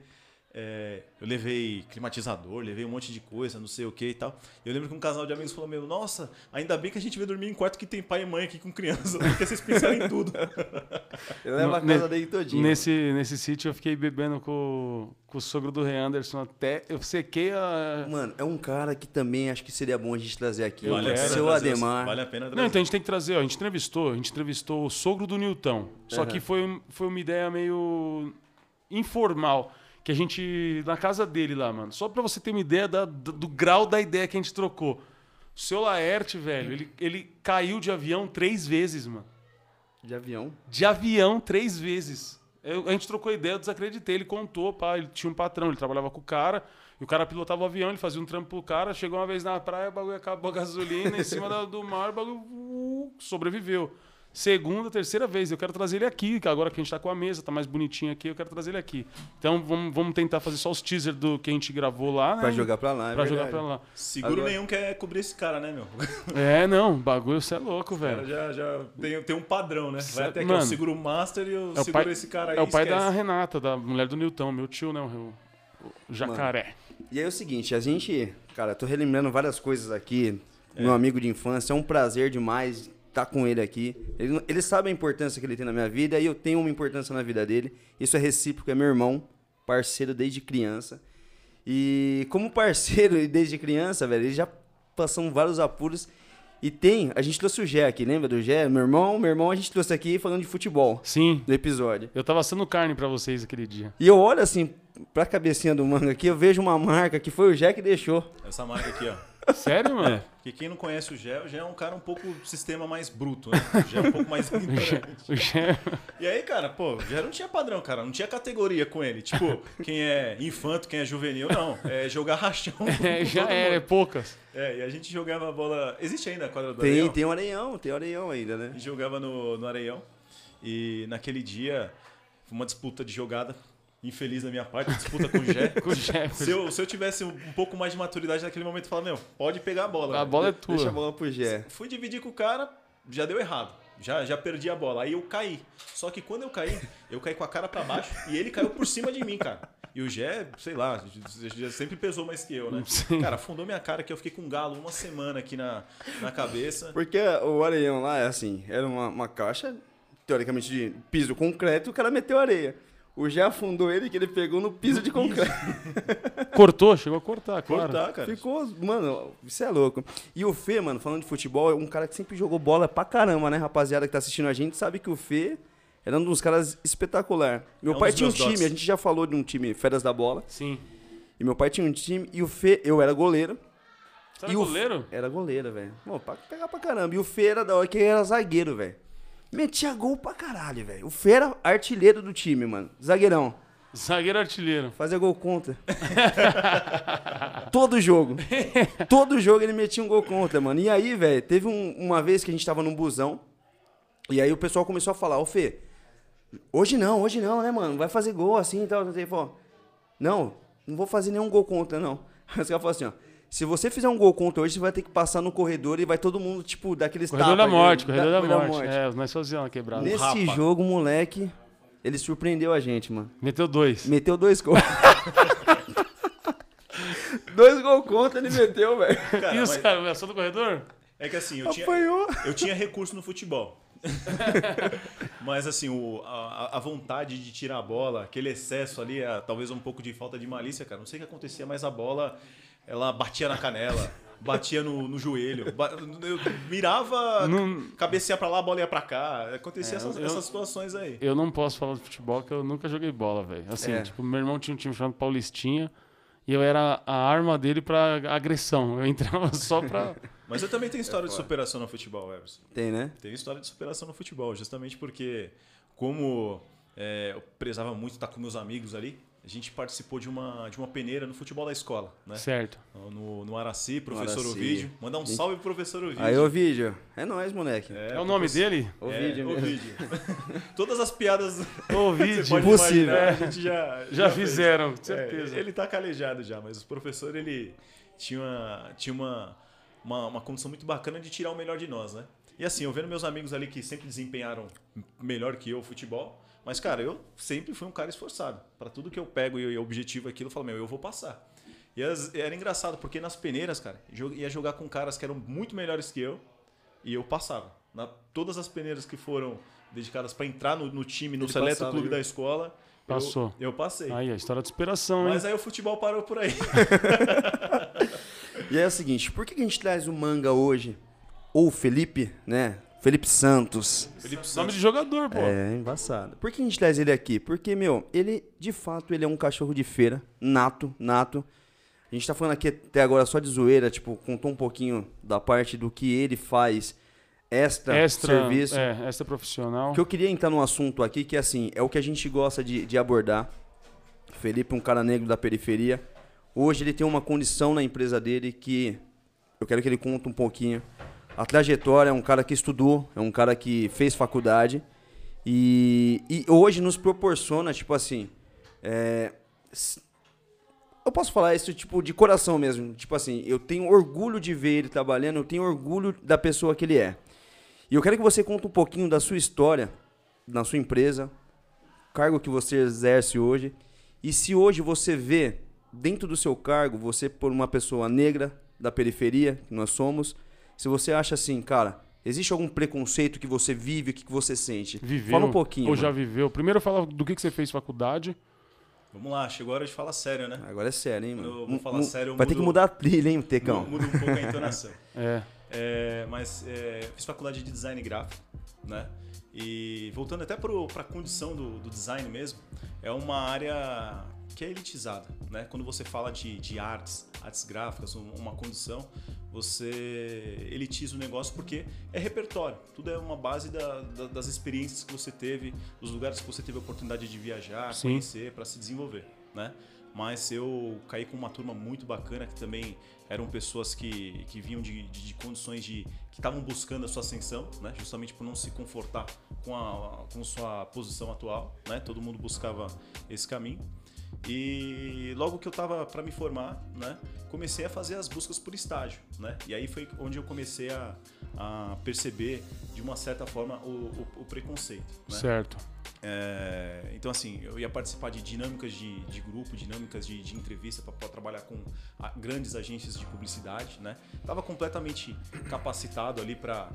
É, eu levei climatizador, levei um monte de coisa, não sei o que e tal. Eu lembro que um casal de amigos falou: Meu, nossa, ainda bem que a gente veio dormir em quarto que tem pai e mãe aqui com criança, porque vocês pensaram em tudo. <laughs> Ele leva a casa dele todinha. Nesse, nesse sítio eu fiquei bebendo com, com o sogro do Rei Anderson até. Eu sequei a. Mano, é um cara que também acho que seria bom a gente trazer aqui. Eu Vale pena Seu trazer, Ademar. Vale a pena trazer. Não, então a gente tem que trazer, ó, a gente entrevistou, a gente entrevistou o sogro do Newton. Só Aham. que foi, foi uma ideia meio informal. Que a gente. Na casa dele lá, mano. Só pra você ter uma ideia da- do, do grau da ideia que a gente trocou. O seu Laerte, velho, ele, ele caiu de avião três vezes, mano. De avião. De avião três vezes. Eu- a gente trocou ideia, eu desacreditei. Ele contou, pá, ele tinha um patrão, ele trabalhava com o cara, e o cara pilotava o avião, ele fazia um trampo pro cara, chegou uma vez na praia, o bagulho acabou a gasolina em cima da- do mar, o bagulho uh, sobreviveu. Segunda, terceira vez, eu quero trazer ele aqui, que agora que a gente tá com a mesa, tá mais bonitinho aqui, eu quero trazer ele aqui. Então vamos, vamos tentar fazer só os teasers do que a gente gravou lá, né? Pra jogar pra lá, é Pra jogar verdade. pra lá. Seguro Agora- nenhum quer cobrir esse cara, né, meu? É, não, bagulho, você é louco, O velho. já, já tem, tem um padrão, né? Vai até aqui, Mano, ó, seguro master e eu É o seguro pai, esse cara aí. é o pai da esquece. Renata, da mulher do Newton, meu tio, né? O, O jacaré. E aí é o seguinte, a gente, cara, tô relembrando várias coisas aqui. É. Meu amigo de infância, é um prazer demais estar com ele aqui. Ele, ele sabe a importância que ele tem na minha vida e eu tenho uma importância na vida dele. Isso é recíproco, é meu irmão, parceiro desde criança. E como parceiro <laughs> desde criança, velho, ele já passamos vários apuros. E tem, a gente trouxe o Gé aqui, lembra do Gé? Meu irmão, meu irmão a gente trouxe aqui falando de futebol Sim, no episódio. eu tava assando carne pra vocês aquele dia. E eu olho assim pra cabecinha do manga aqui, eu vejo uma marca que foi o Gé que deixou. Essa marca aqui, ó. Sério, mano? Porque quem não conhece o Gé, o Gé é um cara um pouco sistema mais bruto, né? O Gé é um pouco mais <laughs> O Gé- ignorante. o Gé- E aí, cara, pô, o Gé não tinha padrão, cara. Não tinha categoria com ele. Tipo, quem é infanto, quem é juvenil, não. É jogar rachão. <laughs> é, já era, é poucos. É, e a gente jogava bola. Existe ainda a quadra do Tem, Areião? tem o areião, tem o areião ainda, né? A gente jogava no, no Areião. E naquele dia, foi uma disputa de jogada. Infeliz da minha parte, disputa com o Gé. <laughs> Com o Gé. Se eu, se eu tivesse um, um pouco mais de maturidade naquele momento, eu falava, meu, pode pegar a bola. A velho. bola é Deixa a tua. bola pro Gé. Fui dividir com o cara, já deu errado. Já, já perdi a bola. Aí eu caí. Só que quando eu caí, eu caí com a cara pra baixo e ele caiu por cima de mim, cara. E o Gé, sei lá, já sempre pesou mais que eu, né? Sim. Cara, afundou minha cara que eu fiquei com um galo uma semana aqui na, na cabeça. Porque o areião lá é assim, era uma, uma caixa, teoricamente, de piso concreto, e o cara meteu areia. O Gé afundou ele que ele pegou no piso de concreto. <laughs> Cortou, chegou a cortar, claro. Cortar, cara. Ficou, mano, isso é louco. E o Fê, mano, falando de futebol, é um cara que sempre jogou bola pra caramba, né? Rapaziada que tá assistindo a gente sabe que o Fê era um dos caras espetacular. Meu É um pai tinha um time, a gente já falou de um time Feras da Bola. Sim. E meu pai tinha um time, e o Fê, eu era goleiro. Você era E o- goleiro? Era goleiro, velho. Pô, pra pegar pra caramba. E o Fê era da hora que ele era zagueiro, velho. Metia gol pra caralho, velho. O Fê era artilheiro do time, mano. Zagueirão. Zagueiro artilheiro. Fazia gol contra. Todo jogo. Todo jogo ele metia um gol contra, mano. E aí, velho, teve um- uma vez que a gente tava num busão. E aí o pessoal começou a falar, ô Fê, hoje não, hoje não, né, mano? Vai fazer gol assim e tal. Ele falou, não, não vou fazer nenhum gol contra, não. Aí <laughs> os caras falaram assim, ó. Se você fizer um gol contra hoje, você vai ter que passar no corredor e vai todo mundo, tipo, daqueles Corredor da tapas, morte, né? corredor da, morte. É, nós fazíamos uma quebrada. Nesse Rapa. jogo, moleque, ele surpreendeu a gente, mano. Meteu dois. Meteu dois gols. <laughs> dois gols contra ele meteu, velho. Cara, Isso, mas cara, ameaçou do corredor? é que assim, eu tinha, eu tinha recurso no futebol. <laughs> Mas assim, o, a, a vontade de tirar a bola, aquele excesso ali, a- talvez um pouco de falta de malícia, cara. Não sei o que acontecia, mas a bola, ela batia na canela, batia no, no joelho. ba- Eu mirava, Não- cabeceia pra lá, a bola ia pra cá. Acontecia É, essas, eu- essas situações aí. Eu não posso falar de futebol, que eu nunca joguei bola, velho. Assim, É. tipo, meu irmão tinha um time chamado Paulistinha e eu era a arma dele pra agressão. Eu entrava <laughs> só pra. <laughs> Mas eu também tenho história de superação no futebol, Everson. Tem, né? Tenho história de superação no futebol, justamente porque, como é, eu prezava muito estar com meus amigos ali, a gente participou de uma, de uma peneira no futebol da escola, né? certo. No, no Araci, professor Araci. Ovidio. Mandar um salve pro professor Ovidio. Aí, ô vídeo. É nóis, moleque. É, o nome dele? Ô É. Ovidio. <laughs> Todas as piadas O <laughs> que você vídeo. pode Possível. imaginar, a gente já, Já fez. fizeram, com É, certeza. ele tá calejado já, mas o professor ele tinha, uma, tinha uma, uma, uma condição muito bacana de tirar o melhor de nós, né? E assim, eu vendo meus amigos ali que sempre desempenharam melhor que eu o futebol, mas cara, eu sempre fui um cara esforçado. Pra tudo que eu pego e objetivo aquilo, eu falo, meu, eu vou passar. E as- era engraçado, porque nas peneiras, cara, ia jogar com caras que eram muito melhores que eu e eu passava. Na, todas as peneiras que foram dedicadas pra entrar no, no time, no Ele seleto passava, clube viu? da escola, eu- Passou. Eu, passei. Aí, a história de superação, hein? Mas aí o futebol parou por aí. <laughs> E aí é o seguinte, por que que a gente traz o manga hoje? Ou o Felipe, né? Felipe Santos. Felipe Nome Santos. de jogador, pô. É, embaçado. Por que a gente traz ele aqui? Porque, meu, ele, de fato, ele é um cachorro de feira, nato, nato. A gente tá falando aqui até agora só de zoeira, tipo, contou um pouquinho da parte do que ele faz extra, Extra, serviço. é, extra profissional. que eu queria entrar num assunto aqui que, assim, é o que a gente gosta de, de abordar. Felipe, um cara negro da periferia. Hoje ele tem uma condição na empresa dele que eu quero que ele conte um pouquinho. A trajetória é um cara que estudou, é um cara que fez faculdade. E, e hoje nos proporciona, tipo assim. é, eu posso falar isso, tipo, de coração mesmo. Tipo assim, eu tenho orgulho de ver ele trabalhando, eu tenho orgulho da pessoa que ele é. E eu quero que você conte um pouquinho da sua história, na sua empresa, cargo que você exerce hoje. E se hoje você vê dentro do seu cargo, você por uma pessoa negra da periferia, que nós somos, se você acha assim, cara, existe algum preconceito que você vive, o que você sente? Viveu. Fala um pouquinho. Ou já mano. viveu. Primeiro fala do que, que você fez faculdade. Vamos lá, chegou a hora de falar sério, né? Agora é sério, hein, mano? eu vou falar sério, Vai ter que mudo- mudar a trilha, hein, Tecão? Muda um pouco a entonação. <laughs> É. É, mas é, fiz faculdade de design gráfico, né? E voltando até para a condição do, do design mesmo, é uma área que é elitizada, né? Quando você fala de, de artes, artes gráficas, um- uma condição, você elitiza o negócio porque é repertório. Tudo é uma base da- da- das experiências que você teve, dos lugares que você teve a oportunidade de viajar, Sim. conhecer, para se desenvolver, né? Mas eu caí com uma turma muito bacana que também eram pessoas que, que vinham de, de- de condições de. que estavam buscando a sua ascensão, né? justamente por não se confortar com a com sua posição atual. Né? Todo mundo buscava esse caminho. E logo que eu estava para me formar, né, comecei a fazer as buscas por estágio, né? E aí foi onde eu comecei a, a perceber de uma certa forma o, o- o preconceito. Né? Certo. É, então, assim, eu ia participar de dinâmicas de, de grupo, dinâmicas de, de entrevista para trabalhar com a- grandes agências de publicidade, né? Tava completamente capacitado ali para,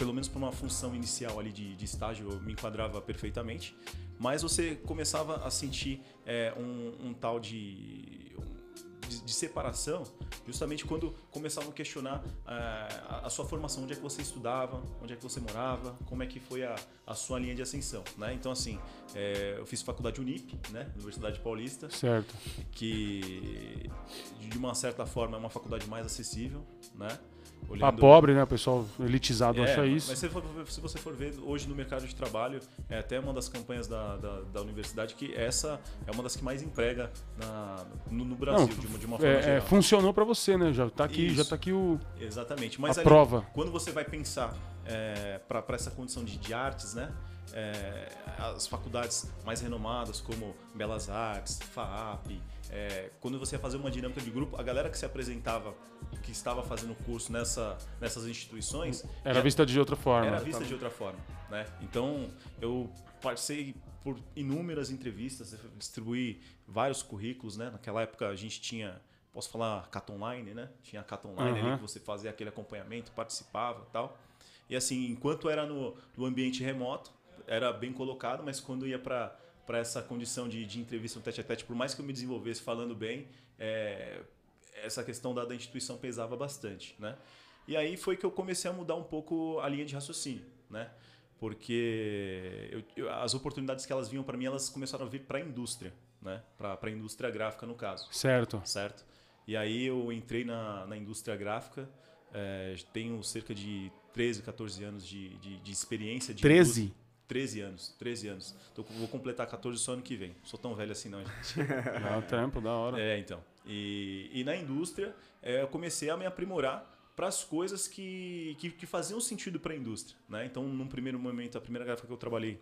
pelo menos para uma função inicial ali de, de estágio, eu me enquadrava perfeitamente. Mas você começava a sentir é, um, um tal de, de, de separação justamente quando começavam a questionar é, a, a sua formação, onde é que você estudava, onde é que você morava, como é que foi a, a sua linha de ascensão, né? Então assim, é, eu fiz faculdade Unip, né, Universidade Paulista, Certo. que de uma certa forma é uma faculdade mais acessível, né? A Olhando- pobre, né? O pessoal elitizado é, acha mas isso. se, for- se você for ver hoje no mercado de trabalho, é até uma das campanhas da, da, da universidade que essa é uma das que mais emprega na- no, no Brasil, Não, de, uma, de uma forma É, é, geral. funcionou pra você, né? Já tá aqui, já tá aqui o, Exatamente. Mas a ali, prova. quando você vai pensar é, para essa condição de, de artes, né? é, as faculdades mais renomadas como Belas Artes, FAAP, é, quando você ia fazer uma dinâmica de grupo, a galera que se apresentava, que estava fazendo curso nessa, nessas instituições, Era já- vista de outra forma. era vista de outra forma, né? Então, eu passei por inúmeras entrevistas, distribuí vários currículos, né? Naquela época a gente tinha, posso falar, Cat Online, né? Tinha a Cat Online Aham. ali que você fazia aquele acompanhamento, participava tal. E assim, enquanto era no, no ambiente remoto, era bem colocado, mas quando ia para para essa condição de, de entrevista no tete a tete, por mais que eu me desenvolvesse falando bem, é, essa questão da, da instituição pesava bastante, né? E aí foi que eu comecei a mudar um pouco a linha de raciocínio, né? Porque eu- eu- as oportunidades que elas vinham para mim, elas começaram a vir para a indústria, né? Para a indústria gráfica, no caso, Certo. certo? E aí eu entrei na, na indústria gráfica, é, tenho cerca de 13, 14 anos de, de, de experiência. De 13? indústria. 13 anos, 13 anos. Tô- vou completar 14 só ano que vem. Sou tão velho assim não, gente. <laughs> Dá um tempo, da hora. É, então. E, e na indústria, é, eu comecei a me aprimorar para as coisas que, que, que faziam sentido para a indústria. Né? Então, num primeiro momento, a primeira gráfica que eu trabalhei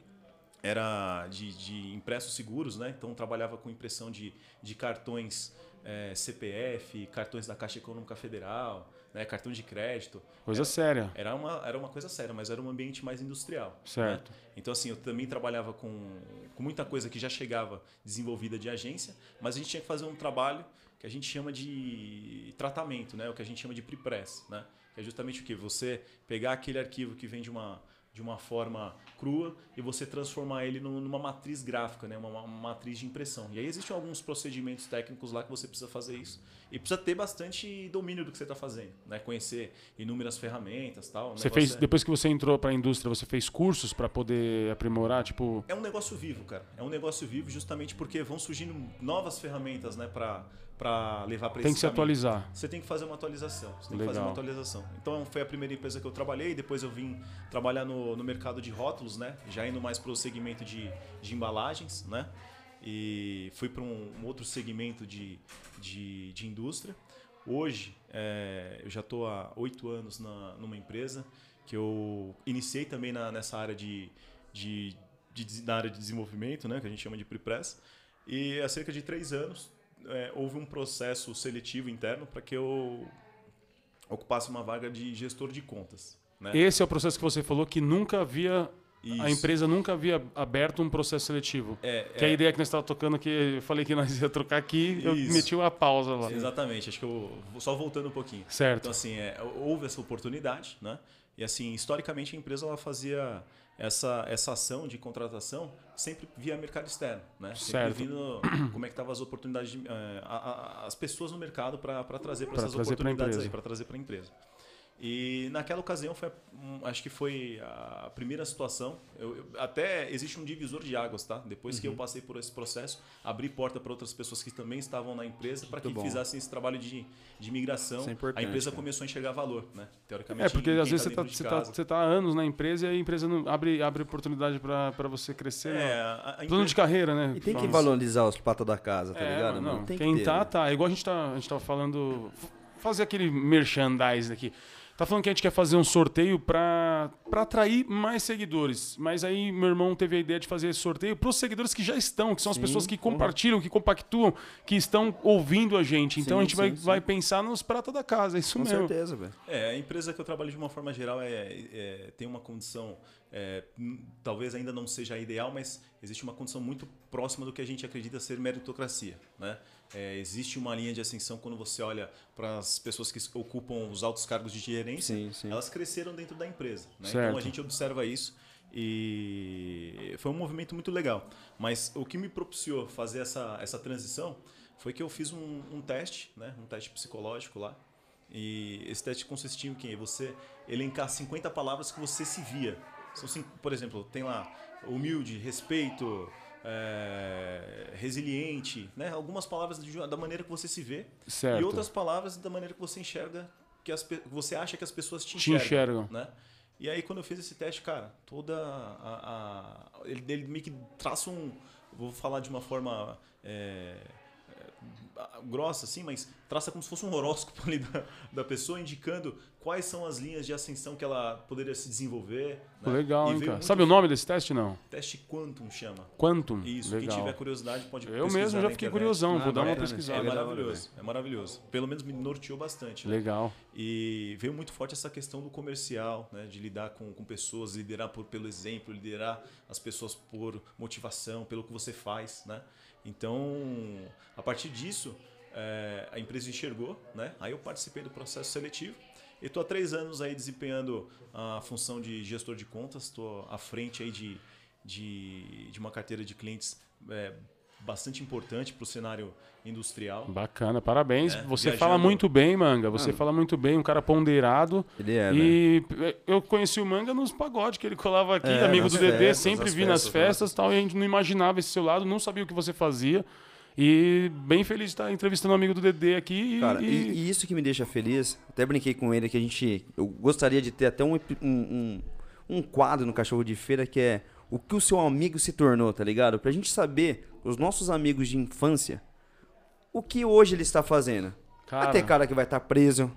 era de, de impressos seguros, né? então trabalhava com impressão de, de cartões é, CPF, cartões da Caixa Econômica Federal, né? cartão de crédito. Coisa séria. Era uma, era uma coisa séria, mas era um ambiente mais industrial. Certo. né? Então, assim, eu também trabalhava com, com muita coisa que já chegava desenvolvida de agência, mas a gente tinha que fazer um trabalho que a gente chama de tratamento, né? O que a gente chama de pre-press, né? Que é justamente o que? Você pegar aquele arquivo que vem de uma, de uma forma crua e você transformar ele num- numa matriz gráfica, né? Uma, uma matriz de impressão. E aí existem alguns procedimentos técnicos lá que você precisa fazer isso. E precisa ter bastante domínio do que você está fazendo, né? Conhecer inúmeras ferramentas tal. Você fez, é- depois que você entrou pra indústria, você fez cursos pra poder aprimorar, tipo, É um negócio vivo, cara. É um negócio vivo justamente porque vão surgindo novas ferramentas, né, para para levar para tem que se caminho. atualizar. Você tem que fazer uma atualização. Você tem que fazer Legal. uma atualização. Então foi a primeira empresa que eu trabalhei. Depois eu vim trabalhar no, no mercado de rótulos, né? Já indo mais para o segmento de, de embalagens, né? E fui para um, um outro segmento de, de, de indústria. Hoje é, eu já estou há oito anos na, numa empresa que eu iniciei também na, nessa área de, de, de, na área de desenvolvimento, né? Que a gente chama de pre-press. E há cerca de três anos é, houve um processo seletivo interno para que eu ocupasse uma vaga de gestor de contas. Né? Esse é o processo que você falou que nunca havia A empresa nunca havia aberto um processo seletivo. É, que a é. ideia que nós estávamos tocando aqui, eu falei que nós ia trocar aqui, eu Isso. meti uma pausa lá. Exatamente, acho que eu só voltando um pouquinho. Certo. Então, assim, é, houve essa oportunidade, né? E, assim, historicamente, a empresa ela fazia essa, essa ação de contratação sempre via mercado externo, né? Sempre Certo. vindo <clears throat> como é que estavam as oportunidades, de, eh, a- a- as pessoas no mercado para trazer para essas trazer oportunidades aí, para trazer para a empresa. E naquela ocasião foi, acho que foi a primeira situação. Eu, eu- até existe um divisor de águas, tá? Depois que Uhum. eu passei por esse processo, abri porta para outras pessoas que também estavam na empresa para que bom. fizessem esse trabalho de, de migração. É a empresa cara. começou a enxergar valor, né? Teoricamente. É, porque em às quem vezes você tá tá, você, tá, casa. você tá há anos na empresa e a empresa não abre, abre oportunidade para você crescer. É, né? a, a Plano empresa- de carreira, né? E tem que valorizar os patos da casa, tá É, ligado? mano? não. Tem que Quem ter, tá, né? tá. Igual a gente, tá, a gente tava falando. f- Fazer aquele merchandising aqui. Tá falando que a gente quer fazer um sorteio pra, pra atrair mais seguidores. Mas aí meu irmão teve a ideia de fazer esse sorteio pros seguidores que já estão, que são as Sim, pessoas que compartilham, que compactuam, que estão ouvindo a gente. Então Sim, a gente vai, sim, sim. vai pensar nos pratos da casa, é isso Com mesmo. certeza, velho. É, a empresa que eu trabalho de uma forma geral é, é- tem uma condição, é, talvez ainda não seja a ideal, mas existe uma condição muito próxima do que a gente acredita ser meritocracia. Né? É, existe uma linha de ascensão quando você olha para as pessoas que ocupam os altos cargos de gerência, Sim, sim. elas cresceram dentro da empresa. Né? Então a gente observa isso e foi um movimento muito legal. Mas o que me propiciou fazer essa, essa transição foi que eu fiz um, um teste, né? um teste psicológico lá. E esse teste consistia em quê? Você elencar 50 palavras que você se via. São cinco, por exemplo, tem lá humilde, respeito, é, resiliente, né? algumas palavras de- da maneira que você se vê Certo. e outras palavras da maneira que você enxerga, que as, você acha que as pessoas te Te enxergam. enxergam. Né? E aí quando eu fiz esse teste, cara, toda a, a- ele, ele meio que traça um, vou falar de uma forma é, grossa assim, mas traça como se fosse um horóscopo <laughs> ali da, da pessoa indicando quais são as linhas de ascensão que ela poderia se desenvolver. Né? Legal, hein, cara. muito- Sabe o nome desse teste, não? Teste Quantum chama. Quantum. Isso, Legal. quem tiver curiosidade pode Eu pesquisar mesmo já fiquei curiosão, Ah, vou dar uma bacana. pesquisada. É maravilhoso, é maravilhoso. Pelo menos me norteou bastante. né? Legal. E veio muito forte essa questão do comercial, né? de lidar com, com pessoas, liderar por, pelo exemplo, liderar as pessoas por motivação, pelo que você faz. Né? Então, a partir disso, é, a empresa enxergou, né? aí eu participei do processo seletivo e estou há três anos aí desempenhando a função de gestor de contas, estou à frente aí de, de, de uma carteira de clientes é, bastante importante para o cenário industrial. Bacana, parabéns. É, você viajando. fala muito bem, Manga. Você Mano. fala muito bem, um cara ponderado. Ele é, e eu conheci o Manga nos pagodes que ele colava aqui, É, amigo do Dedê, festas, sempre vi nas festas, festas e tal, e a gente não imaginava esse seu lado, não sabia o que você fazia. E bem feliz de estar entrevistando o amigo do Dedê aqui. E, Cara, e- e, e isso que me deixa feliz, até brinquei com ele que a gente. Eu gostaria de ter até um, um, um, um quadro no cachorro de feira que é o que o seu amigo se tornou, tá ligado? Pra gente saber, os nossos amigos de infância, o que hoje ele está fazendo. Cara, Vai ter cara que vai estar preso.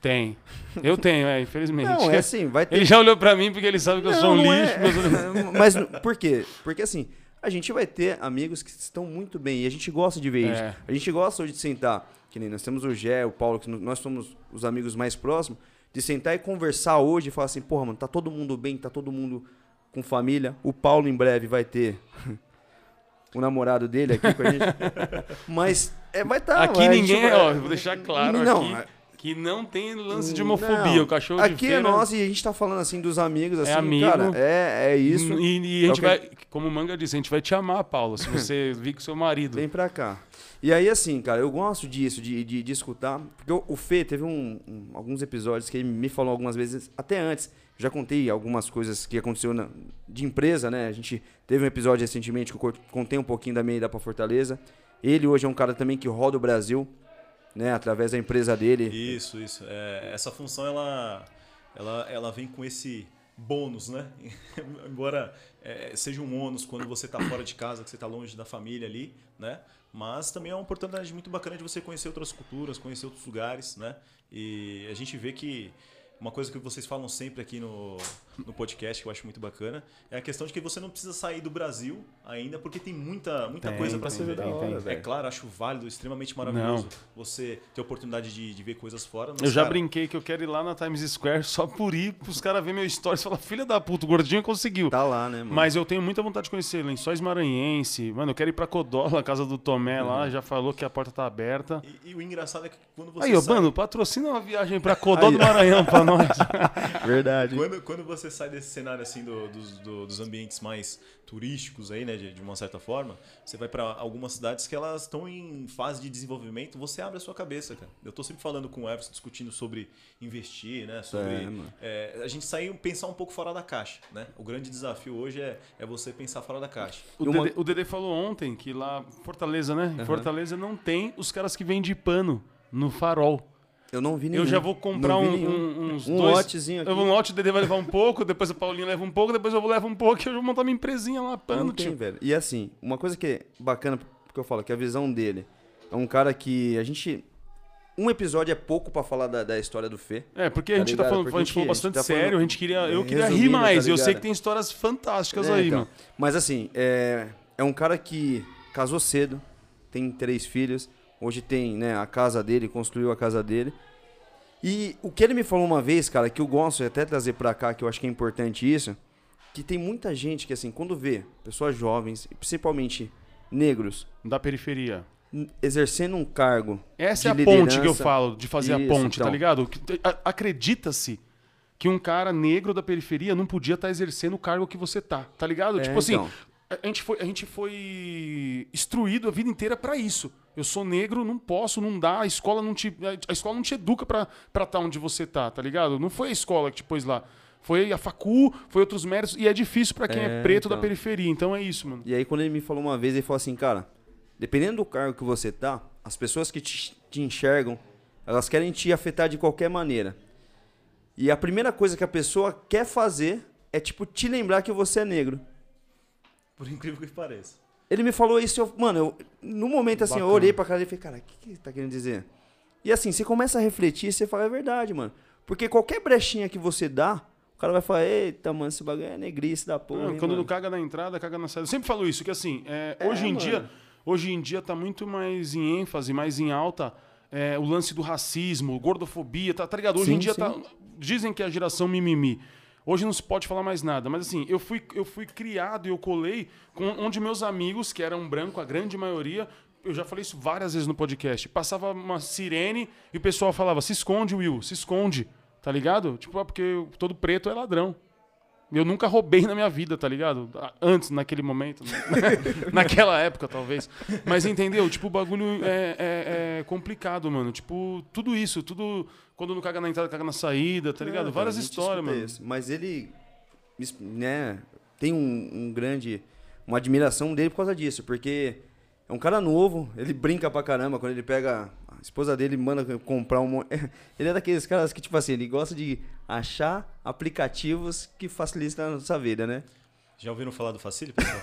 tem. Eu tenho, é, infelizmente. Não, é assim, vai ter. Ele já olhou pra mim porque ele sabe que eu sou um Não, <laughs> não lixo. é. meus- Mas por quê? Porque assim, a gente vai ter amigos que estão muito bem e a gente gosta de ver isso. É. A gente gosta hoje de sentar, que nem nós temos o Gé, o Paulo, que nós somos os amigos mais próximos, de sentar e conversar hoje e falar assim, porra, mano, tá todo mundo bem, tá todo mundo com família. O Paulo em breve vai ter o namorado dele aqui com a gente. <laughs> Mas é, vai estar. aqui ninguém, ó, vou deixar claro Não, aqui que não tem lance de não. homofobia. O cachorro de Aqui feira... é nosso e a gente tá falando assim dos amigos, assim, amigo. cara, é, é isso. E, e a É gente que- vai, como o Manga disse, a gente vai te amar, Paulo, se você <laughs> vir com seu marido. Vem pra cá. E aí, assim, cara, eu gosto disso, de, de, de escutar. Porque o, o Fê teve um- um- alguns episódios que ele me falou algumas vezes, até antes. Já contei algumas coisas que aconteceu na- de empresa, né? A gente teve um episódio recentemente que eu co- contei um pouquinho da minha ida pra Fortaleza. Ele hoje é um cara também que roda o Brasil, né? Através da empresa dele. Isso, isso. É, essa função ela, ela, ela vem com esse bônus, né? <laughs> Embora é, seja um ônus quando você está fora de casa, que você está longe da família ali, né? Mas também é uma oportunidade muito bacana de você conhecer outras culturas, conhecer outros lugares, né? E a gente vê que uma coisa que vocês falam sempre aqui no, no podcast, que eu acho muito bacana, é a questão de que você não precisa sair do Brasil ainda, porque tem muita, muita Tem, coisa para se ver. tem, tem. É velho. claro, acho válido, extremamente maravilhoso você ter a oportunidade de, de ver coisas fora. mas, Eu já cara, brinquei que eu quero ir lá na Times Square só por ir pros caras verem meu stories e falar, filha da puta, o gordinho conseguiu. Tá lá, né, mano? Mas eu tenho muita vontade de conhecer Lençóis Maranhense. Mano, eu quero ir pra Codola, a casa do Tomé lá. Já falou que a porta tá aberta. E, e o engraçado é que quando você Aí, ô, sai, mano, patrocina uma viagem pra <laughs> Codó Aí. do Maranhão pra nós. <laughs> <laughs> Verdade. Quando, quando você sai desse cenário assim do- dos, do- dos ambientes mais turísticos aí, né, de, de uma certa forma, você vai para algumas cidades que elas estão em fase de desenvolvimento, você abre a sua cabeça, cara. Eu tô sempre falando com o Everson, discutindo sobre investir, né, sobre É, é, a gente sair pensar um pouco fora da caixa, né? O grande desafio hoje é, é você pensar fora da caixa. O, uma- Dedê, o Dedê falou ontem que lá, Fortaleza, né? Em Fortaleza não tem os caras que vendem pano no farol. Eu não vi nenhum. Eu já vou comprar um, um- uns Um dois. lotezinho aqui. Eu vou um lote, o Dedê vai levar um pouco, depois o Paulinho leva um pouco, depois eu vou levar um pouco e eu vou montar minha empresinha lá, pano, Não tem, tio. velho. E assim, uma coisa que é bacana, porque eu falo que a visão dele é um cara que a gente. Um episódio é pouco pra falar da, da história do Fê. É, porque a Tá gente tá ligado? falando, Porque a gente falou a bastante tá falando- sério, a gente queria, eu queria rir resumindo, mais, tá e eu sei que tem histórias fantásticas É, aí, então. mano. Mas assim, é, é um cara que casou cedo, tem três filhos, hoje tem né, a casa dele, construiu a casa dele. E o que ele me falou uma vez, cara, que eu gosto de até trazer pra cá, que eu acho que é importante isso, que tem muita gente que assim, quando vê pessoas jovens, principalmente negros, Da periferia. exercendo um cargo Essa é a ponte que eu falo, de fazer a Isso, ponte, tá então. ligado? Que- a- Acredita-se que um cara negro da periferia não podia estar exercendo o cargo que você tá, tá ligado? É, tipo assim, então. A, gente foi, a gente foi instruído a vida inteira pra isso. Eu sou negro, não posso, não dá, a escola não te, a escola não te educa pra estar tá onde você tá, tá ligado? Não foi a escola que te pôs lá. Foi a facu, foi outros méritos, e é difícil pra quem é, É, preto da então. periferia. Então é isso, mano. E aí, quando ele me falou uma vez, ele falou assim, cara, dependendo do cargo que você tá, as pessoas que te, te enxergam, elas querem te afetar de qualquer maneira. E a primeira coisa que a pessoa quer fazer é, tipo, te lembrar que você é negro. Por incrível que pareça. Ele me falou isso, eu, mano, eu, no momento assim, eu Bacana. olhei pra cara dele e falei, cara, o que, que ele tá querendo dizer? E assim, você começa a refletir e você fala, é verdade, mano. Porque qualquer brechinha que você dá, o cara vai falar, eita, mano, esse bagulho é negrice da porra. Não, hein, quando mano?" não caga na entrada, caga na saída. Eu sempre falo isso, que assim, é, É, hoje em mano. dia, hoje em dia tá muito mais em ênfase, mais em alta é, o lance do racismo, gordofobia, tá, tá ligado? Hoje Sim, em dia sim. tá. Dizem que é a geração mimimi. Hoje não se pode falar mais nada, mas assim, eu fui, eu fui criado e eu colei com onde meus amigos, que eram branco, a grande maioria, eu já falei isso várias vezes no podcast, passava uma sirene e o pessoal falava: se esconde, Will, se esconde, tá ligado? Tipo, ah, porque todo preto é ladrão. Eu nunca roubei na minha vida, tá ligado? Antes, naquele momento. <laughs> Naquela época, talvez. Mas entendeu? Tipo, o bagulho é, é- é complicado, mano. Tipo, tudo isso, tudo. Quando não caga na entrada, caga na saída, tá ligado? É, Várias histórias, mano. isso. Mas ele, né, tem um, um grande, uma admiração dele por causa disso, porque é um cara novo, ele brinca pra caramba quando ele pega a esposa dele manda comprar um, <laughs> ele é daqueles caras que tipo assim, ele gosta de achar aplicativos que facilitam a nossa vida, né? Já ouviram falar do Facile, pessoal?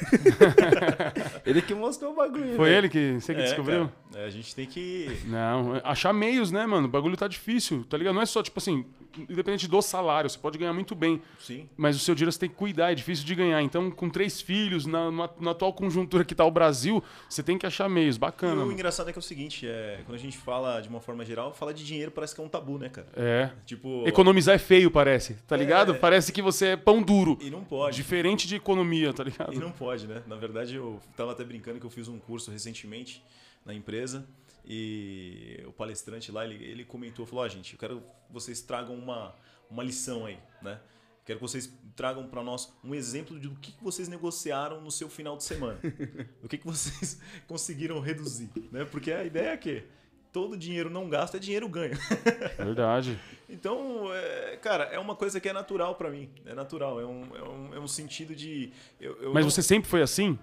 <laughs> Ele que mostrou o bagulho. Foi velho. ele que você que É, descobriu? cara, é, a gente tem que. Não, achar meios, né, mano? O bagulho tá difícil, tá ligado? Não é só, tipo assim, independente do salário, você pode ganhar muito bem. Sim. Mas o seu dinheiro você tem que cuidar, é difícil de ganhar. Então, com três filhos, na, na- na atual conjuntura que tá o Brasil, você tem que achar meios. E Bacana. o mano. engraçado é que é o seguinte, é, quando a gente fala de uma forma geral, falar de dinheiro parece que é um tabu, né, cara? É. Tipo. Economizar é feio, parece, tá ligado? É. Parece que você é pão duro. E não pode. Diferente de economia, tá ligado? E não pode, né? Na verdade, eu tava até brincando que eu fiz um curso recentemente na empresa e o palestrante lá, ele, ele comentou, falou, ó, gente, eu quero que vocês tragam uma, uma lição aí, né? Quero que vocês tragam para nós um exemplo do que vocês negociaram no seu final de semana. que, que vocês <laughs> conseguiram reduzir, né? Porque a ideia é que todo dinheiro não gasto é dinheiro ganho. <laughs> Verdade. Então, é, cara, é uma coisa que é natural pra mim. É natural. É um, é um, é um sentido de. Eu, eu Mas não- você sempre foi assim?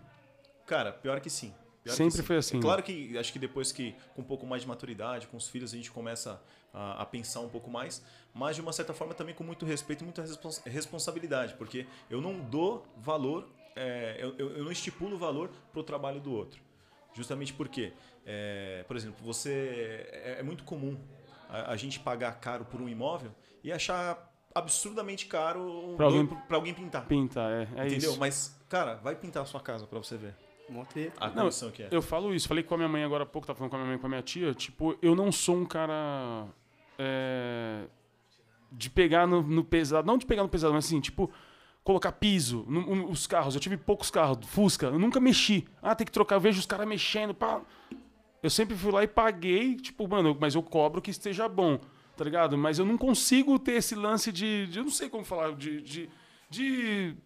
Cara, pior que sim. Pior que Sempre sim. foi assim, É claro que acho que depois que, com um pouco mais de maturidade, com os filhos, a gente começa a, a pensar um pouco mais, mas de uma certa forma também com muito respeito e muita respons- responsabilidade, porque eu não dou valor, é, eu, eu- eu não estipulo valor pro trabalho do outro. Justamente porque, é, por exemplo, você. É, é muito comum a, a gente pagar caro por um imóvel e achar absurdamente caro Pra alguém- pra alguém pintar. Pinta, é, é entendeu? isso. Mas, cara, vai pintar a sua casa pra você ver treta. a Não, condição que é. Eu falo isso, falei com a minha mãe agora há pouco, tava falando com a minha mãe e com a minha tia, tipo, eu não sou um cara é, de pegar no, no pesado, não de pegar no pesado, mas assim, tipo, colocar piso, no- os carros, eu tive poucos carros, Fusca, eu nunca mexi. Ah, tem que trocar, eu vejo os caras mexendo, pá. Eu sempre fui lá e paguei, tipo, mano, mas eu cobro que esteja bom, tá ligado? Mas eu não consigo ter esse lance de, de- eu não sei como falar, de, de, de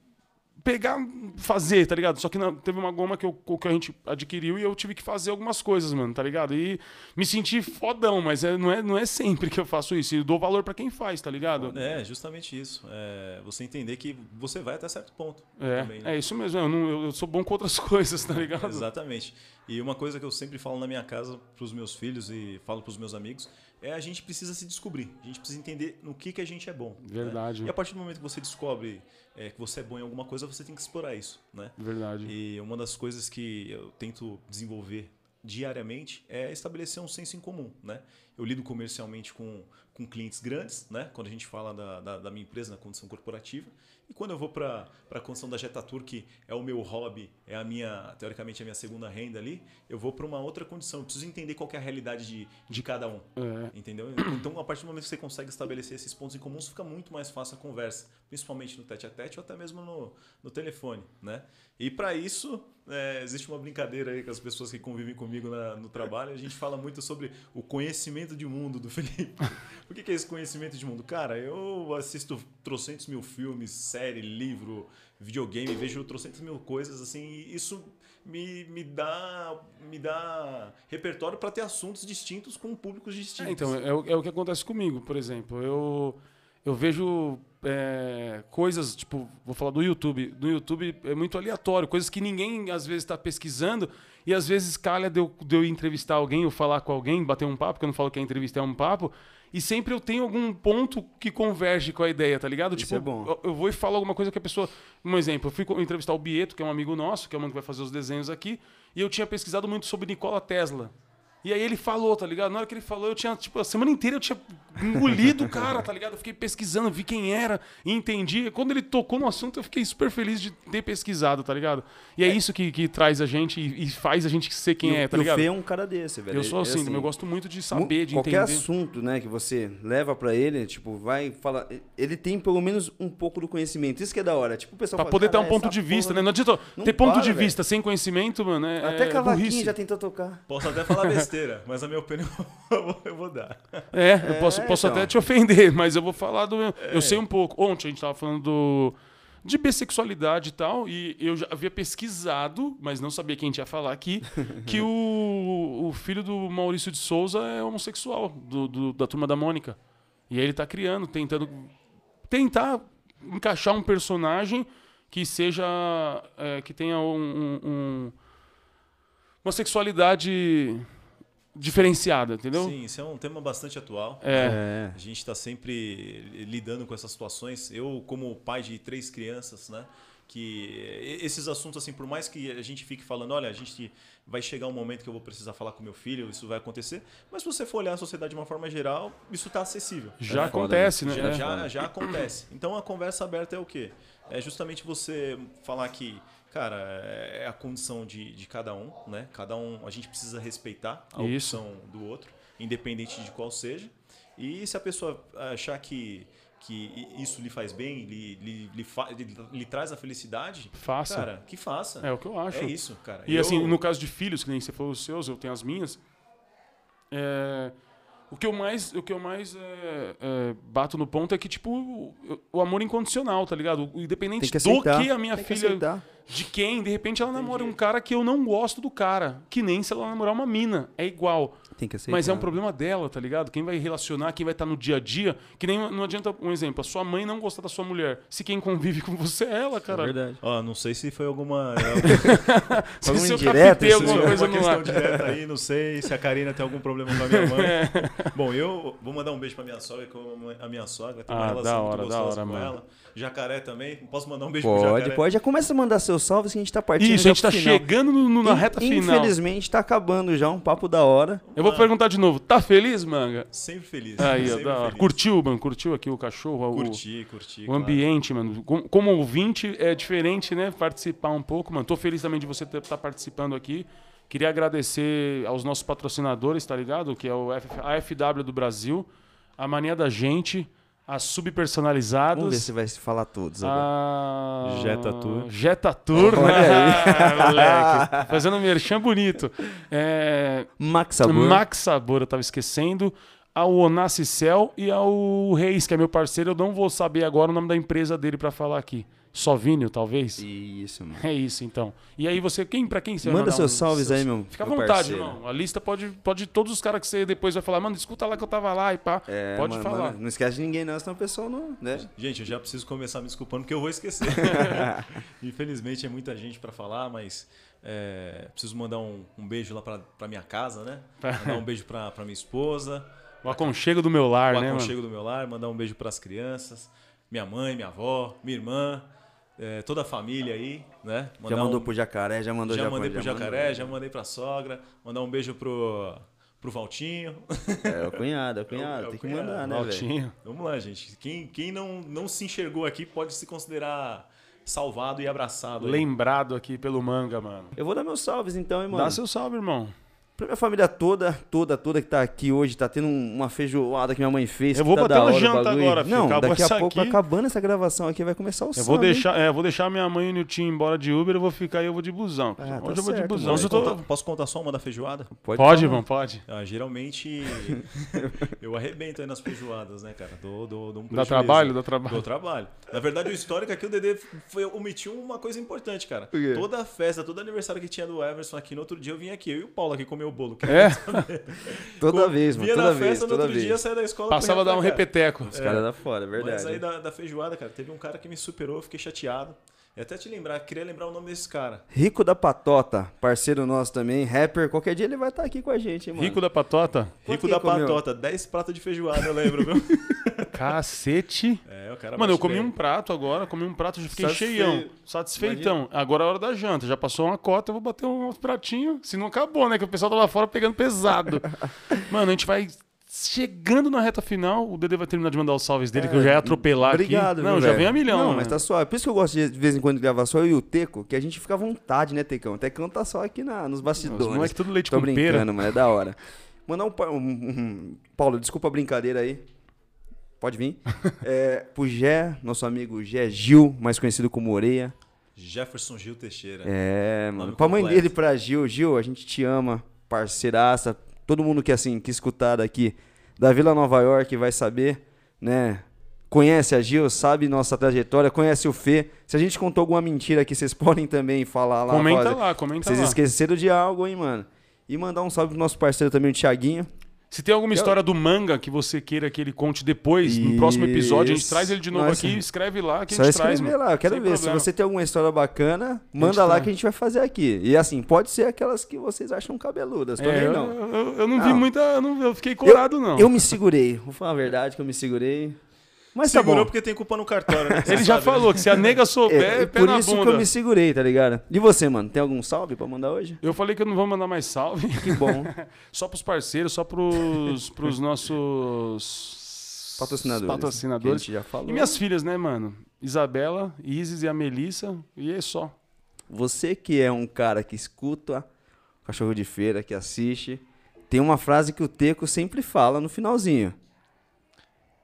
pegar, fazer, tá ligado? Só que na- teve uma goma que, eu, que a gente adquiriu e eu tive que fazer algumas coisas, mano, tá ligado? E me senti fodão, mas é, não, é, não é sempre que eu faço isso. E dou valor pra quem faz, tá ligado? É, justamente isso. É, você entender que você vai até certo ponto. É, também, né? é isso mesmo. Eu, não- eu- sou bom com outras <laughs> coisas, tá ligado? Exatamente. E uma coisa que eu sempre falo na minha casa para os meus filhos e falo para os meus amigos é a gente precisa se descobrir. A gente precisa entender no que, que a gente é bom. né? Verdade. E a partir do momento que você descobre é, que você é bom em alguma coisa, você tem que explorar isso, né? Verdade. E uma das coisas que eu tento desenvolver diariamente é estabelecer um senso em comum, né? Eu lido comercialmente com, com clientes grandes, né? Quando a gente fala da, da, da minha empresa na condição corporativa. E quando eu vou para a condição da Jetatur, que é o meu hobby, é a minha, teoricamente, a minha segunda renda ali, eu vou para uma outra condição. Eu preciso entender qual é a realidade de, de cada um. É. Entendeu? <clears throat> Então, a partir do momento que você consegue estabelecer esses pontos em comuns, fica muito mais fácil a conversa, principalmente no tete a tete ou até mesmo no, no telefone, né? E para isso, é, existe uma brincadeira aí com as pessoas que convivem comigo na- no trabalho. A gente fala muito sobre o conhecimento de mundo do <laughs> Felipe. O que é esse conhecimento de mundo? Cara, eu assisto trocentos mil filmes, série, livro, videogame, vejo trocentos mil coisas, assim, e isso me, me, dá, me dá repertório para ter assuntos distintos com públicos distintos. É, então, é, o- é o que acontece comigo, por exemplo. Eu, eu vejo é, coisas, tipo, vou falar do YouTube. No YouTube é muito aleatório, coisas que ninguém às vezes está pesquisando e às vezes calha de eu, de eu entrevistar alguém ou falar com alguém, bater um papo, porque eu não falo que a entrevista é um papo. E sempre eu tenho algum ponto que converge com a ideia, tá ligado? Isso tipo, é bom. eu- eu vou e falo alguma coisa que a pessoa. Um exemplo, eu fui entrevistar o Bieto, que é um amigo nosso, que é o mano que vai fazer os desenhos aqui, e eu tinha pesquisado muito sobre Nikola Tesla. E aí ele falou, tá ligado? Na hora que ele falou, eu tinha, tipo, a semana inteira eu tinha engolido o cara, tá ligado? Eu fiquei pesquisando, vi quem era e entendi. E Quando ele tocou no assunto, eu fiquei super feliz de ter pesquisado, tá ligado? E é, isso que, que traz a gente e, e faz a gente ser quem E é, tá o ligado? Fê é um cara desse, velho. Eu sou É assim, eu gosto muito de saber, de qualquer entender. assunto, né, que você leva pra ele, tipo, vai falar, ele tem pelo menos um pouco do conhecimento. Isso que é da hora. Tipo, o pessoal Pra fala, poder ter um "Cara, ponto de vista, porra né? Não adianta não ter ponto para, de velho." vista sem conhecimento, mano. É, Até é cavaquinho burrice. já tentou tocar. Posso até falar besteira, <laughs> mas a minha opinião <laughs> eu vou- eu vou dar. É, eu posso, É, posso então. até te ofender, mas eu vou falar do meu. Eu sei um pouco. Ontem a gente tava falando do, de bissexualidade e tal, e eu já havia pesquisado, mas não sabia quem a gente ia falar aqui, <laughs> que o, o filho do Maurício de Souza é homossexual, do, do- da turma da Mônica. E aí ele tá criando, tentando. Tentar encaixar um personagem que seja. é, que tenha um- um- um- uma sexualidade diferenciada, entendeu? Sim, isso é um tema bastante atual. É. A gente está sempre lidando com essas situações. Eu, como pai de três crianças, né? Que esses assuntos, assim, por mais que a gente fique falando, olha, a gente vai chegar um momento que eu vou precisar falar com meu filho, isso vai acontecer. Mas se você for olhar a sociedade de uma forma geral, isso está acessível. Já É foda, acontece, né? Já, É. já, já acontece. Então a conversa aberta é o quê? É justamente você falar que, cara, é a condição de, de cada um, né? Cada um, a gente precisa respeitar a Isso. opção do outro, independente de qual seja. E se a pessoa achar que, que isso lhe faz bem, lhe, lhe, lhe, fa- lhe- lhe traz a felicidade, Faça. cara, que faça. É o que eu acho. É isso, cara. E Eu- assim, no caso de filhos, que nem você falou os seus, eu tenho as minhas. é, o que eu mais, o que eu mais é, é, bato no ponto é que, tipo, o, o amor incondicional, tá ligado? O- Independente que do que a minha que filha. aceitar. De quem, de repente, ela namora um cara que eu não gosto do cara. Que nem se ela namorar uma mina. É igual. Tem que aceitar. Mas é um problema dela, tá ligado? Quem vai relacionar, quem vai estar no dia a dia. Que nem não adianta, um exemplo, a sua mãe não gostar da sua mulher. Se quem convive com você é ela, É cara. verdade. Ó, não sei se foi alguma, <laughs> Se Alguma se eu indireta, se alguma coisa alguma questão ar. direta aí, não sei se a Karina tem algum problema com a minha mãe. <laughs> É. Bom, eu vou mandar um beijo pra minha sogra, que eu amo a minha sogra, uma Ah, relação da muito hora, da gostosa hora, com mano. ela. Jacaré também, posso mandar um beijo pro Pode, Jacaré? pode. Já começa a mandar seus salves que a gente tá partindo Isso, já a gente tá pro final. chegando no- no- na In- reta final. Infelizmente tá acabando já um papo da hora. Eu vou vou perguntar de novo. Tá feliz, manga? Sempre feliz. Aí, sempre da feliz. Curtiu, mano? Curtiu aqui o cachorro? o- Curti, curti. O claro. ambiente, mano. Com- Como ouvinte, é diferente, né? Participar um pouco, mano. Tô feliz também de você estar participando aqui. Queria agradecer aos nossos patrocinadores, tá ligado? Que é o F- a FW do Brasil, a Mania da Gente, as subpersonalizadas. Vamos ver se vai se falar todos agora. A... Jetta Tour. Jetta Tour. Olha Ah, <laughs> moleque. Fazendo um merchan bonito. É... Max Sabor. Max Sabor, eu tava esquecendo. Ao Onacicel e ao Reis, que é meu parceiro. Eu não vou saber agora o nome da empresa dele pra falar aqui. Sovinho, talvez? Isso, mano. É isso, então. E aí você, quem para quem você vai Manda seus um- salves aí, meu. Fica à vontade, irmão. A lista pode, pode todos os caras que você depois vai falar, mano, escuta lá que eu tava lá e pá. É, pode mano, falar. mano, não esquece de ninguém, não, senão o pessoal não. Né? Gente, eu já preciso começar me desculpando porque eu vou esquecer. <laughs> Infelizmente é muita gente pra falar, mas é, preciso mandar um, um beijo lá pra, pra minha casa, né? <laughs> Mandar um beijo pra, pra minha esposa, O aconchego do meu lar, o né, mano? aconchego do meu lar, mandar um beijo pras crianças, minha mãe, minha avó, minha irmã, é, toda a família aí, né? Já Mandar mandou um- pro jacaré, já mandou já já mandei já pro jacaré, mandou. já mandei pra sogra, mandar um beijo pro, pro Valtinho. É o cunhado, é o cunhado. É o tem que cunhado. mandar, né, velho? Altinho. Vamos lá, gente. Quem, quem não, não se enxergou aqui pode se considerar salvado e abraçado. aí. Lembrado aqui pelo manga, mano. Eu vou dar meus salves então, hein, mano. Dá seu salve, irmão. Pra minha família toda, toda, toda que tá aqui hoje, tá tendo um- uma feijoada que minha mãe fez. Eu vou tá bater da uma hora o janta agora, filho. Não, Acabou daqui a pouco, aqui. acabando essa gravação aqui, vai começar o Eu vou hein? deixar, é, eu vou deixar minha mãe e o Niltinho embora de Uber, eu vou ficar e eu vou de busão. Ah, tá Hoje eu vou de certo, busão. Posso, eu tô... contar, posso contar só uma da feijoada? Pode, Pode, irmão, pode. Ah, geralmente <laughs> eu arrebento aí nas feijoadas, né, cara? Dou, dou, dou um Dá trabalho, dá trabalho. Dou trabalho. Na verdade, o histórico aqui, o Dedê foi, omitiu uma coisa importante, cara. Toda festa, todo aniversário que tinha do Everson aqui, no outro dia eu vim aqui, eu e o Paulo aqui comer o bolo. É, <laughs> Toda Com- vez, mano. Toda na vez, festa, no toda outro vez. dia saía da escola. passava a dar um repeteco. Os caras da fora, é verdade. Mas aí da, da feijoada, cara, teve um cara que me superou, eu fiquei chateado. E até te lembrar, queria lembrar o nome desse cara. Rico da Patota, parceiro nosso também, rapper. Qualquer dia ele vai estar aqui com a gente, hein, mano. Rico da patota. Rico da comeu? Patota, 10 pratos de feijoada, eu lembro, viu? <laughs> Cacete. É, o cara Mano, eu comi bem. um prato agora, comi um prato, já fiquei Satisfeito. cheião. Satisfeitão. Agora é a hora da janta. Já passou uma cota, eu vou bater uns pratinhos. Se não acabou, né? Que o pessoal tá lá fora pegando pesado. <laughs> Mano, a gente vai chegando na reta final. O Dede vai terminar de mandar os salves dele, que eu já ia atropelar Obrigado, aqui. Não, já velho? vem a milhão. Não, né? mas tá suave. Por isso que eu gosto de, de vez em quando gravar só eu e o Teco, que a gente fica à vontade, né, Tecão? O Tecão tá só aqui na, nos bastidores. Os moleque tudo leite Tô com pera. brincando, mano, é da hora. Mandar um, um- um- Paulo, desculpa a brincadeira aí. Pode vir. <laughs> é, pro Gé, nosso amigo Gé Gil, mais conhecido como Oreia. Jefferson Gil Teixeira. É, mano. Pra mãe dele, pra Gil. Gil, a gente te ama, parceiraça. Todo mundo que, assim, que escutar daqui da Vila Nova York vai saber, né? Conhece a Gil, sabe nossa trajetória, conhece o Fê. Se a gente contou alguma mentira aqui, vocês <laughs> podem também falar lá. Comenta lá, comenta Vocês lá. esqueceram de algo, hein, mano? E mandar um salve pro nosso parceiro também, o Thiaguinho. Se tem alguma história do manga que você queira que ele conte depois, no próximo episódio, a gente Isso. traz ele de novo Nossa. aqui, escreve lá que Só a gente traz, escrever lá, eu quero ver. problema. Se você tem alguma história bacana, manda lá traz. que a gente vai fazer aqui. E assim, pode ser aquelas que vocês acham cabeludas, É, também eu, não. eu- eu não vi Não. muita. Eu, não, eu fiquei corado, não. Eu me segurei. Vou falar a verdade que eu me segurei. Mas tá Segurou bom. porque tem culpa no cartório, né? <laughs> Ele já sabe, né? falou que se a nega souber, É, é, pé por na isso que bunda. eu me segurei, tá ligado? E você, mano? Tem algum salve pra mandar hoje? Eu falei que eu não vou mandar mais salve. Que bom. <laughs> Só pros parceiros, só pros, pros nossos Patrocinadores. patrocinadores. Que a gente já falou. E minhas filhas, né, mano? Isabela, Isis e a Melissa. E é só. Você que é um cara que escuta Cachorro de Feira, que assiste, tem uma frase que o Teco sempre fala no finalzinho.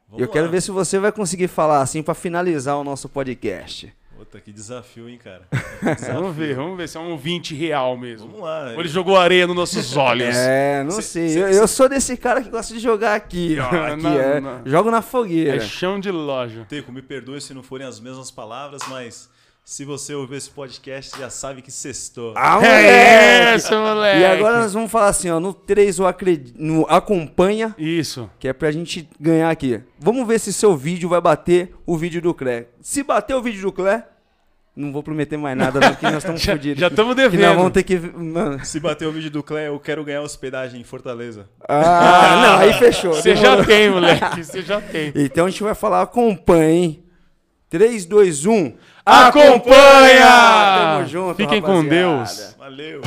Vamos eu quero lá. ver se você vai conseguir falar assim pra finalizar o nosso podcast. Puta, que desafio, hein, cara? <laughs> Vamos ver, vamos ver se é um ouvinte real mesmo. Vamos lá. Ou ele jogou areia nos nossos <laughs> olhos. É, não Cê- sei. cê- eu, eu sou desse cara que gosta de jogar aqui, ó. <laughs> Aqui, Não, é. não. Jogo na fogueira. É chão de loja. Teco, me perdoe se não forem as mesmas palavras, mas se você ouvir esse podcast, já sabe que sextou. Ah, É isso, moleque. E agora nós vamos falar assim, ó, no 3 o acred... no acompanha, Isso. que é pra gente ganhar aqui. Vamos ver se seu vídeo vai bater o vídeo do Clé. Se bater o vídeo do Clé, não vou prometer mais nada, porque nós estamos <laughs> fodidos. já estamos Que nós devendo. vamos ter que. Mano. Se bater o vídeo do Clé, eu quero ganhar hospedagem em Fortaleza. Ah, não, aí fechou. Você já tem, moleque. Você já tem. Então a gente vai falar acompanha, hein? 3, 2, 1. Acompanha! Tamo junto, Fiquem com rapaziada. Valeu!